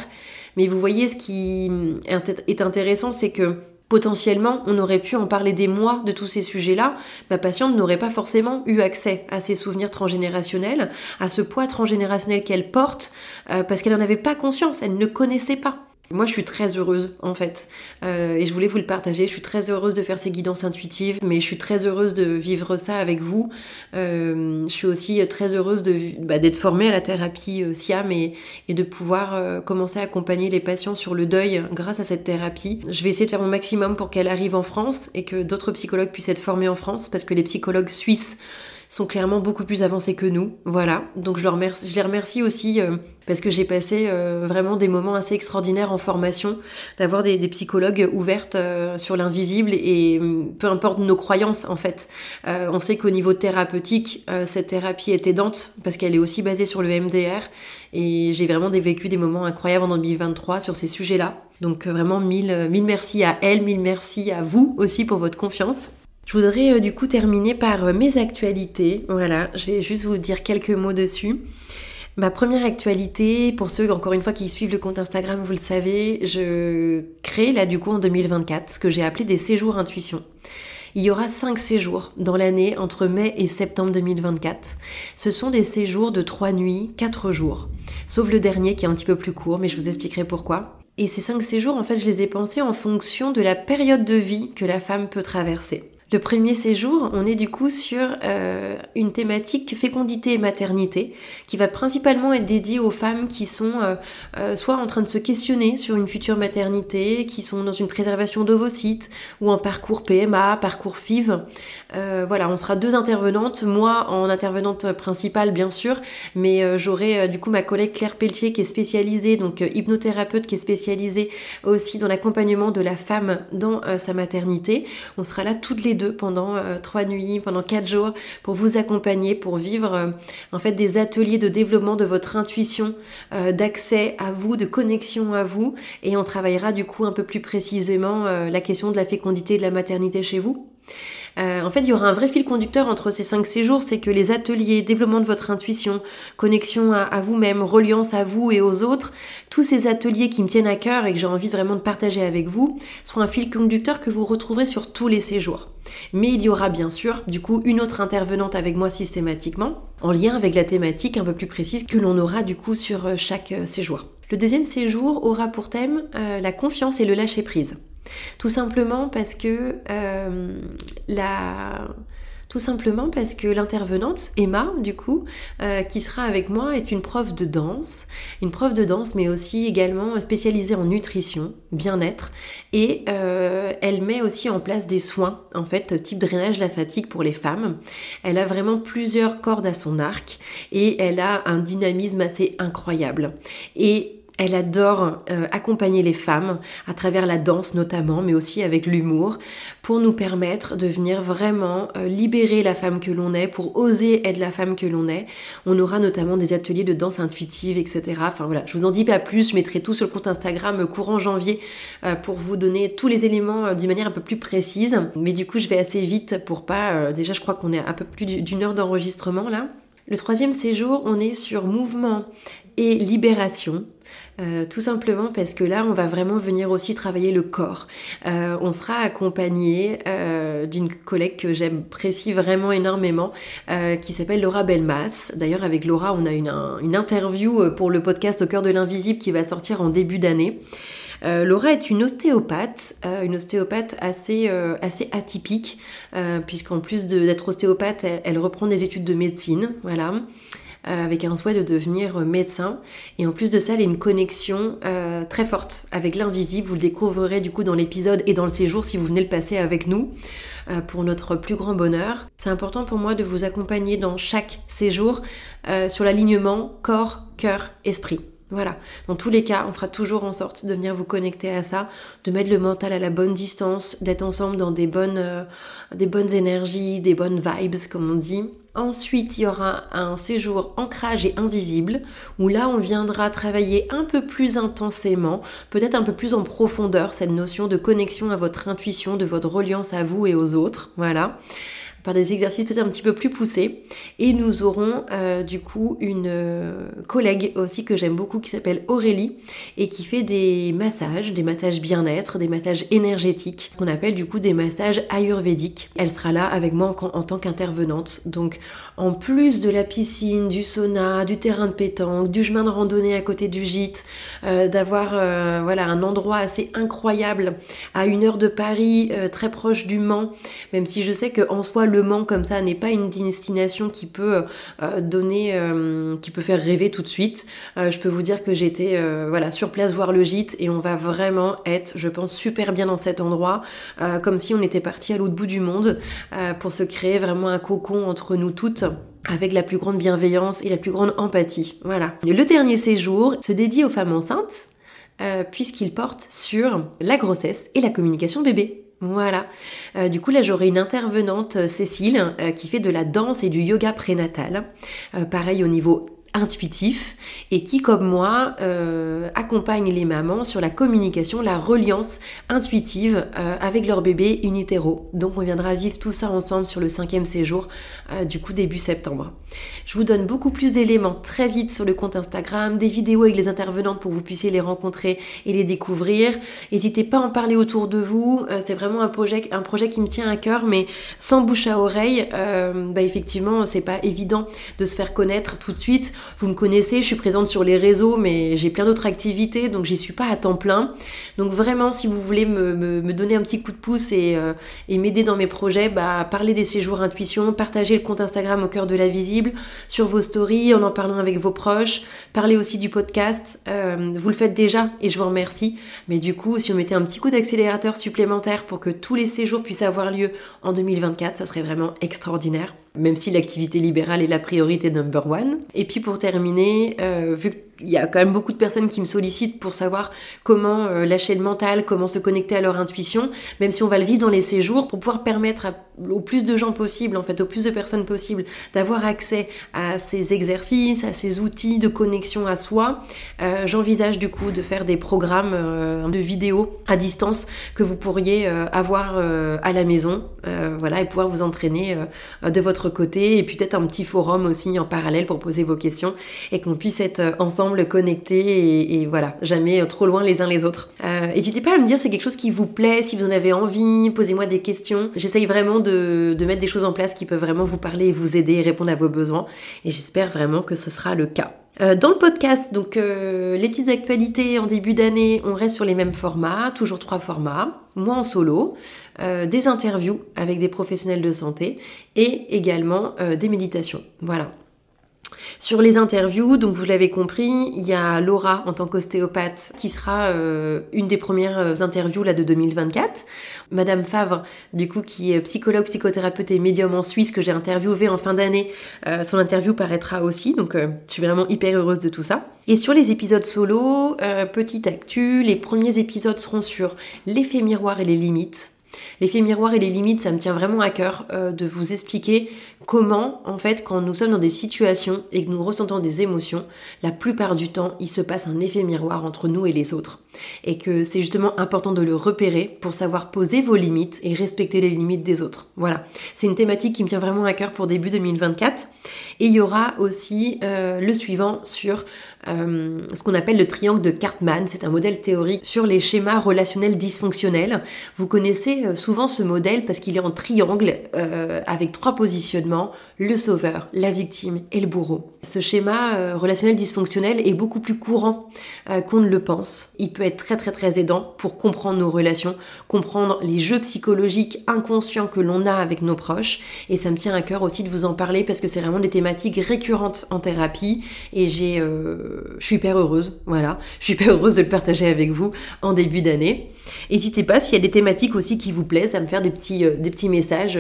Mais vous voyez ce qui est intéressant, c'est que potentiellement, on aurait pu en parler des mois de tous ces sujets-là. Ma patiente n'aurait pas forcément eu accès à ces souvenirs transgénérationnels, à ce poids transgénérationnel qu'elle porte, euh, parce qu'elle n'en avait pas conscience, elle ne connaissait pas. Moi, je suis très heureuse, en fait, euh, et je voulais vous le partager. Je suis très heureuse de faire ces guidances intuitives, mais je suis très heureuse de vivre ça avec vous. Euh, je suis aussi très heureuse bah, d'être formée à la thérapie euh, SIAM et, et, de pouvoir commencer à accompagner les patients sur le deuil grâce à cette thérapie. Je vais essayer de faire mon maximum pour qu'elle arrive en France et que d'autres psychologues puissent être formés en France, parce que les psychologues suisses sont clairement beaucoup plus avancés que nous. Voilà, donc je, leur remercie, je les remercie aussi euh, parce que j'ai passé euh, vraiment des moments assez extraordinaires en formation, d'avoir des, psychologues ouvertes euh, sur l'invisible et peu importe nos croyances en fait. on sait qu'au niveau thérapeutique, cette thérapie est aidante parce qu'elle est aussi basée sur le MDR et j'ai vraiment vécu des moments incroyables en 2023 sur ces sujets-là. Donc vraiment mille, mille merci à elle, mille merci à vous aussi pour votre confiance. Je voudrais euh, du coup terminer par euh, mes actualités. Voilà, je vais juste vous dire quelques mots dessus. Ma première actualité, pour ceux encore une fois qui suivent le compte Instagram, vous le savez, je crée là du coup en 2024 ce que j'ai appelé des séjours intuition. Il y aura cinq séjours dans l'année entre mai et septembre 2024. Ce sont des séjours de trois nuits, quatre jours. Sauf le dernier qui est un petit peu plus court, mais je vous expliquerai pourquoi. Et ces cinq séjours, en fait, je les ai pensés en fonction de la période de vie que la femme peut traverser. Le premier séjour, on est du coup sur euh, une thématique fécondité et maternité, qui va principalement être dédiée aux femmes qui sont euh, euh, soit en train de se questionner sur une future maternité, qui sont dans une préservation d'ovocytes, ou en parcours PMA, parcours FIV. voilà, on sera deux intervenantes, moi en intervenante principale bien sûr, mais j'aurai du coup ma collègue Claire Pelletier qui est spécialisée, donc hypnothérapeute qui est spécialisée aussi dans l'accompagnement de la femme dans sa maternité. On sera là toutes les deux pendant euh, trois nuits, pendant quatre jours, pour vous accompagner, pour vivre euh, en fait des ateliers de développement de votre intuition, euh, d'accès à vous, de connexion à vous, et on travaillera du coup un peu plus précisément la question de la fécondité et de la maternité chez vous. Euh, en fait, il y aura un vrai fil conducteur entre ces cinq séjours, c'est que les ateliers, développement de votre intuition, connexion à, vous-même, reliance à vous et aux autres, tous ces ateliers qui me tiennent à cœur et que j'ai envie vraiment de partager avec vous, seront un fil conducteur que vous retrouverez sur tous les séjours. Mais il y aura bien sûr, du coup, une autre intervenante avec moi systématiquement, en lien avec la thématique un peu plus précise que l'on aura du coup sur euh, chaque euh, séjour. Le deuxième séjour aura pour thème la confiance et le lâcher prise. Tout simplement parce que euh, tout simplement parce que l'intervenante, Emma, du coup, euh, qui sera avec moi, est une prof de danse, une prof de danse, mais aussi également spécialisée en nutrition, bien-être, et euh, elle met aussi en place des soins, en fait, type drainage de la fatigue pour les femmes. Elle a vraiment plusieurs cordes à son arc, et elle a un dynamisme assez incroyable. Et elle adore euh, accompagner les femmes à travers la danse notamment, mais aussi avec l'humour, pour nous permettre de venir vraiment euh, libérer la femme que l'on est, pour oser être la femme que l'on est. On aura notamment des ateliers de danse intuitive, etc. Enfin voilà, je vous en dis pas plus, je mettrai tout sur le compte Instagram euh, courant janvier pour vous donner tous les éléments d'une manière un peu plus précise. Mais du coup, je vais assez vite pour pas... déjà, je crois qu'on est à peu plus d'une heure d'enregistrement là. Le troisième séjour, on est sur mouvement et libération. Euh, tout simplement parce que là, on va vraiment venir aussi travailler le corps. Euh, on sera accompagné euh, d'une collègue que j'apprécie vraiment énormément, qui s'appelle Laura Belmas. D'ailleurs, avec Laura, on a une, interview pour le podcast Au cœur de l'invisible qui va sortir en début d'année. Laura est une ostéopathe, une ostéopathe assez, assez atypique, puisqu'en plus d'être ostéopathe, elle, elle, reprend des études de médecine. Voilà. Euh, avec un souhait de devenir médecin. Et en plus de ça, elle a une connexion euh, très forte avec l'invisible. Vous le découvrirez du coup dans l'épisode et dans le séjour si vous venez le passer avec nous euh, pour notre plus grand bonheur. C'est important pour moi de vous accompagner dans chaque séjour sur l'alignement corps, cœur, esprit. Voilà. Dans tous les cas, on fera toujours en sorte de venir vous connecter à ça, de mettre le mental à la bonne distance, d'être ensemble dans des bonnes, des bonnes énergies, des bonnes vibes, comme on dit. Ensuite, il y aura un séjour ancrage et invisible, où là, on viendra travailler un peu plus intensément, peut-être un peu plus en profondeur, cette notion de connexion à votre intuition, de votre reliance à vous et aux autres. Voilà par des exercices peut-être un petit peu plus poussés. Et nous aurons euh, du coup une euh, collègue aussi que j'aime beaucoup qui s'appelle Aurélie et qui fait des massages, des massages bien-être, des massages énergétiques, qu'on appelle du coup des massages ayurvédiques. Elle sera là avec moi en, tant qu'intervenante. Donc en plus de la piscine, du sauna, du terrain de pétanque, du chemin de randonnée à côté du gîte, euh, d'avoir voilà un endroit assez incroyable à une heure de Paris, très proche du Mans, même si je sais que soi le comme ça n'est pas une destination qui peut euh, donner, euh, qui peut faire rêver tout de suite. Euh, je peux vous dire que j'étais voilà sur place voir le gîte et on va vraiment être, je pense, super bien dans cet endroit, comme si on était parti à l'autre bout du monde pour se créer vraiment un cocon entre nous toutes avec la plus grande bienveillance et la plus grande empathie. Voilà. Le dernier séjour se dédie aux femmes enceintes puisqu'il porte sur la grossesse et la communication bébé. Voilà. Euh, du coup, là, j'aurai une intervenante, euh, Cécile, euh, qui fait de la danse et du yoga prénatal. pareil au niveau intuitif et qui, comme moi, euh, accompagne les mamans sur la communication, la reliance intuitive euh, avec leur bébé in utero. Donc on viendra vivre tout ça ensemble sur le cinquième séjour, euh, du coup début septembre. Je vous donne beaucoup plus d'éléments très vite sur le compte Instagram, des vidéos avec les intervenantes pour que vous puissiez les rencontrer et les découvrir. N'hésitez pas à en parler autour de vous. c'est vraiment un projet, un projet qui me tient à cœur, mais sans bouche à oreille, bah effectivement, c'est pas évident de se faire connaître tout de suite. Vous me connaissez, je suis présente sur les réseaux, mais j'ai plein d'autres activités, donc j'y suis pas à temps plein. Donc vraiment, si vous voulez me, donner un petit coup de pouce euh, et, m'aider dans mes projets, bah, parlez des séjours intuition, partagez le compte Instagram au cœur de la visible sur vos stories, en en parlant avec vos proches, parlez aussi du podcast. Euh, vous le faites déjà et je vous remercie. Mais du coup, si on mettait un petit coup d'accélérateur supplémentaire pour que tous les séjours puissent avoir lieu en 2024, ça serait vraiment extraordinaire même si l'activité libérale est la priorité number one. Et puis pour terminer, euh, vu que il y a quand même beaucoup de personnes qui me sollicitent pour savoir comment euh, lâcher le mental, comment se connecter à leur intuition, même si on va le vivre dans les séjours, pour pouvoir permettre au plus de gens possible, en fait, au plus de personnes possible, d'avoir accès à ces exercices, à ces outils de connexion à soi. Euh, j'envisage du coup de faire des programmes euh, de vidéos à distance que vous pourriez avoir à la maison, voilà, et pouvoir vous entraîner de votre côté, et peut-être un petit forum aussi en parallèle pour poser vos questions et qu'on puisse être ensemble le connecter et, voilà, jamais trop loin les uns les autres. Euh, n'hésitez pas à me dire si c'est quelque chose qui vous plaît, si vous en avez envie, posez-moi des questions. J'essaye vraiment de, mettre des choses en place qui peuvent vraiment vous parler et vous aider et répondre à vos besoins. Et j'espère vraiment que ce sera le cas. Euh, dans le podcast, donc euh, les petites actualités en début d'année, on reste sur les mêmes formats, toujours trois formats. Moi en solo, des interviews avec des professionnels de santé et également des méditations. Voilà. Sur les interviews, donc vous l'avez compris, il y a Laura en tant qu'ostéopathe qui sera euh, une des premières euh, interviews là de 2024. Madame Favre, du coup, qui est psychologue, psychothérapeute et médium en Suisse que j'ai interviewé en fin d'année, euh, son interview paraîtra aussi, donc je suis vraiment hyper heureuse de tout ça. Et sur les épisodes solo, petite actu, les premiers épisodes seront sur l'effet miroir et les limites. L'effet miroir et les limites, ça me tient vraiment à cœur de vous expliquer comment, en fait, quand nous sommes dans des situations et que nous ressentons des émotions, la plupart du temps, il se passe un effet miroir entre nous et les autres. Et que c'est justement important de le repérer pour savoir poser vos limites et respecter les limites des autres. Voilà. C'est une thématique qui me tient vraiment à cœur pour début 2024. Et il y aura aussi euh, le suivant sur euh, ce qu'on appelle le triangle de Cartman. C'est un modèle théorique sur les schémas relationnels dysfonctionnels. Vous connaissez euh, souvent ce modèle parce qu'il est en triangle avec trois positionnements le sauveur, la victime et le bourreau. Ce schéma relationnel dysfonctionnel est beaucoup plus courant qu'on ne le pense. Il peut être très très très aidant pour comprendre nos relations, comprendre les jeux psychologiques inconscients que l'on a avec nos proches. Et ça me tient à cœur aussi de vous en parler parce que c'est vraiment des thématiques récurrentes en thérapie et j'ai, euh, je suis hyper heureuse, voilà, je suis hyper heureuse de le partager avec vous en début d'année. N'hésitez pas s'il y a des thématiques aussi qui vous plaisent à me faire des petits, des petits messages.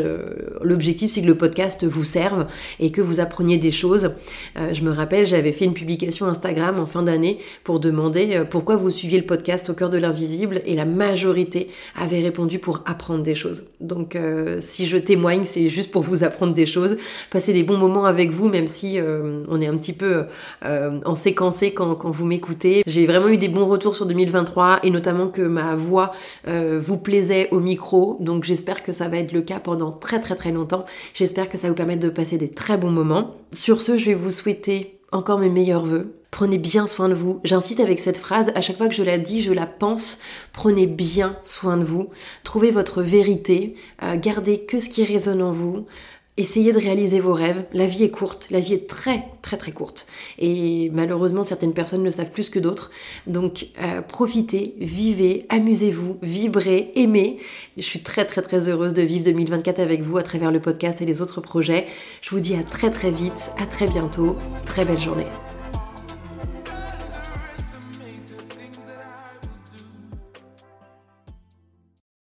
L'objectif c'est que le podcast vous servent et que vous appreniez des choses. je me rappelle, j'avais fait une publication Instagram en fin d'année pour demander pourquoi vous suiviez le podcast au cœur de l'invisible et la majorité avait répondu pour apprendre des choses. Donc si je témoigne, c'est juste pour vous apprendre des choses, passer des bons moments avec vous, même si on est un petit peu en séquencé quand, quand vous m'écoutez. J'ai vraiment eu des bons retours sur 2023 et notamment que ma voix vous plaisait au micro. Donc j'espère que ça va être le cas pendant très très très longtemps. J'espère que ça vous permettre de passer des très bons moments. Sur ce, je vais vous souhaiter encore mes meilleurs voeux. Prenez bien soin de vous. J'insiste avec cette phrase, à chaque fois que je la dis, je la pense. Prenez bien soin de vous. Trouvez votre vérité. Euh, gardez que ce qui résonne en vous. Essayez de réaliser vos rêves. La vie est courte, la vie est très très très courte. Et malheureusement, certaines personnes le savent plus que d'autres. Donc euh, profitez, vivez, amusez-vous, vibrez, aimez. Je suis très très très heureuse de vivre 2024 avec vous à travers le podcast et les autres projets. Je vous dis à très très vite, à très bientôt. Très belle journée.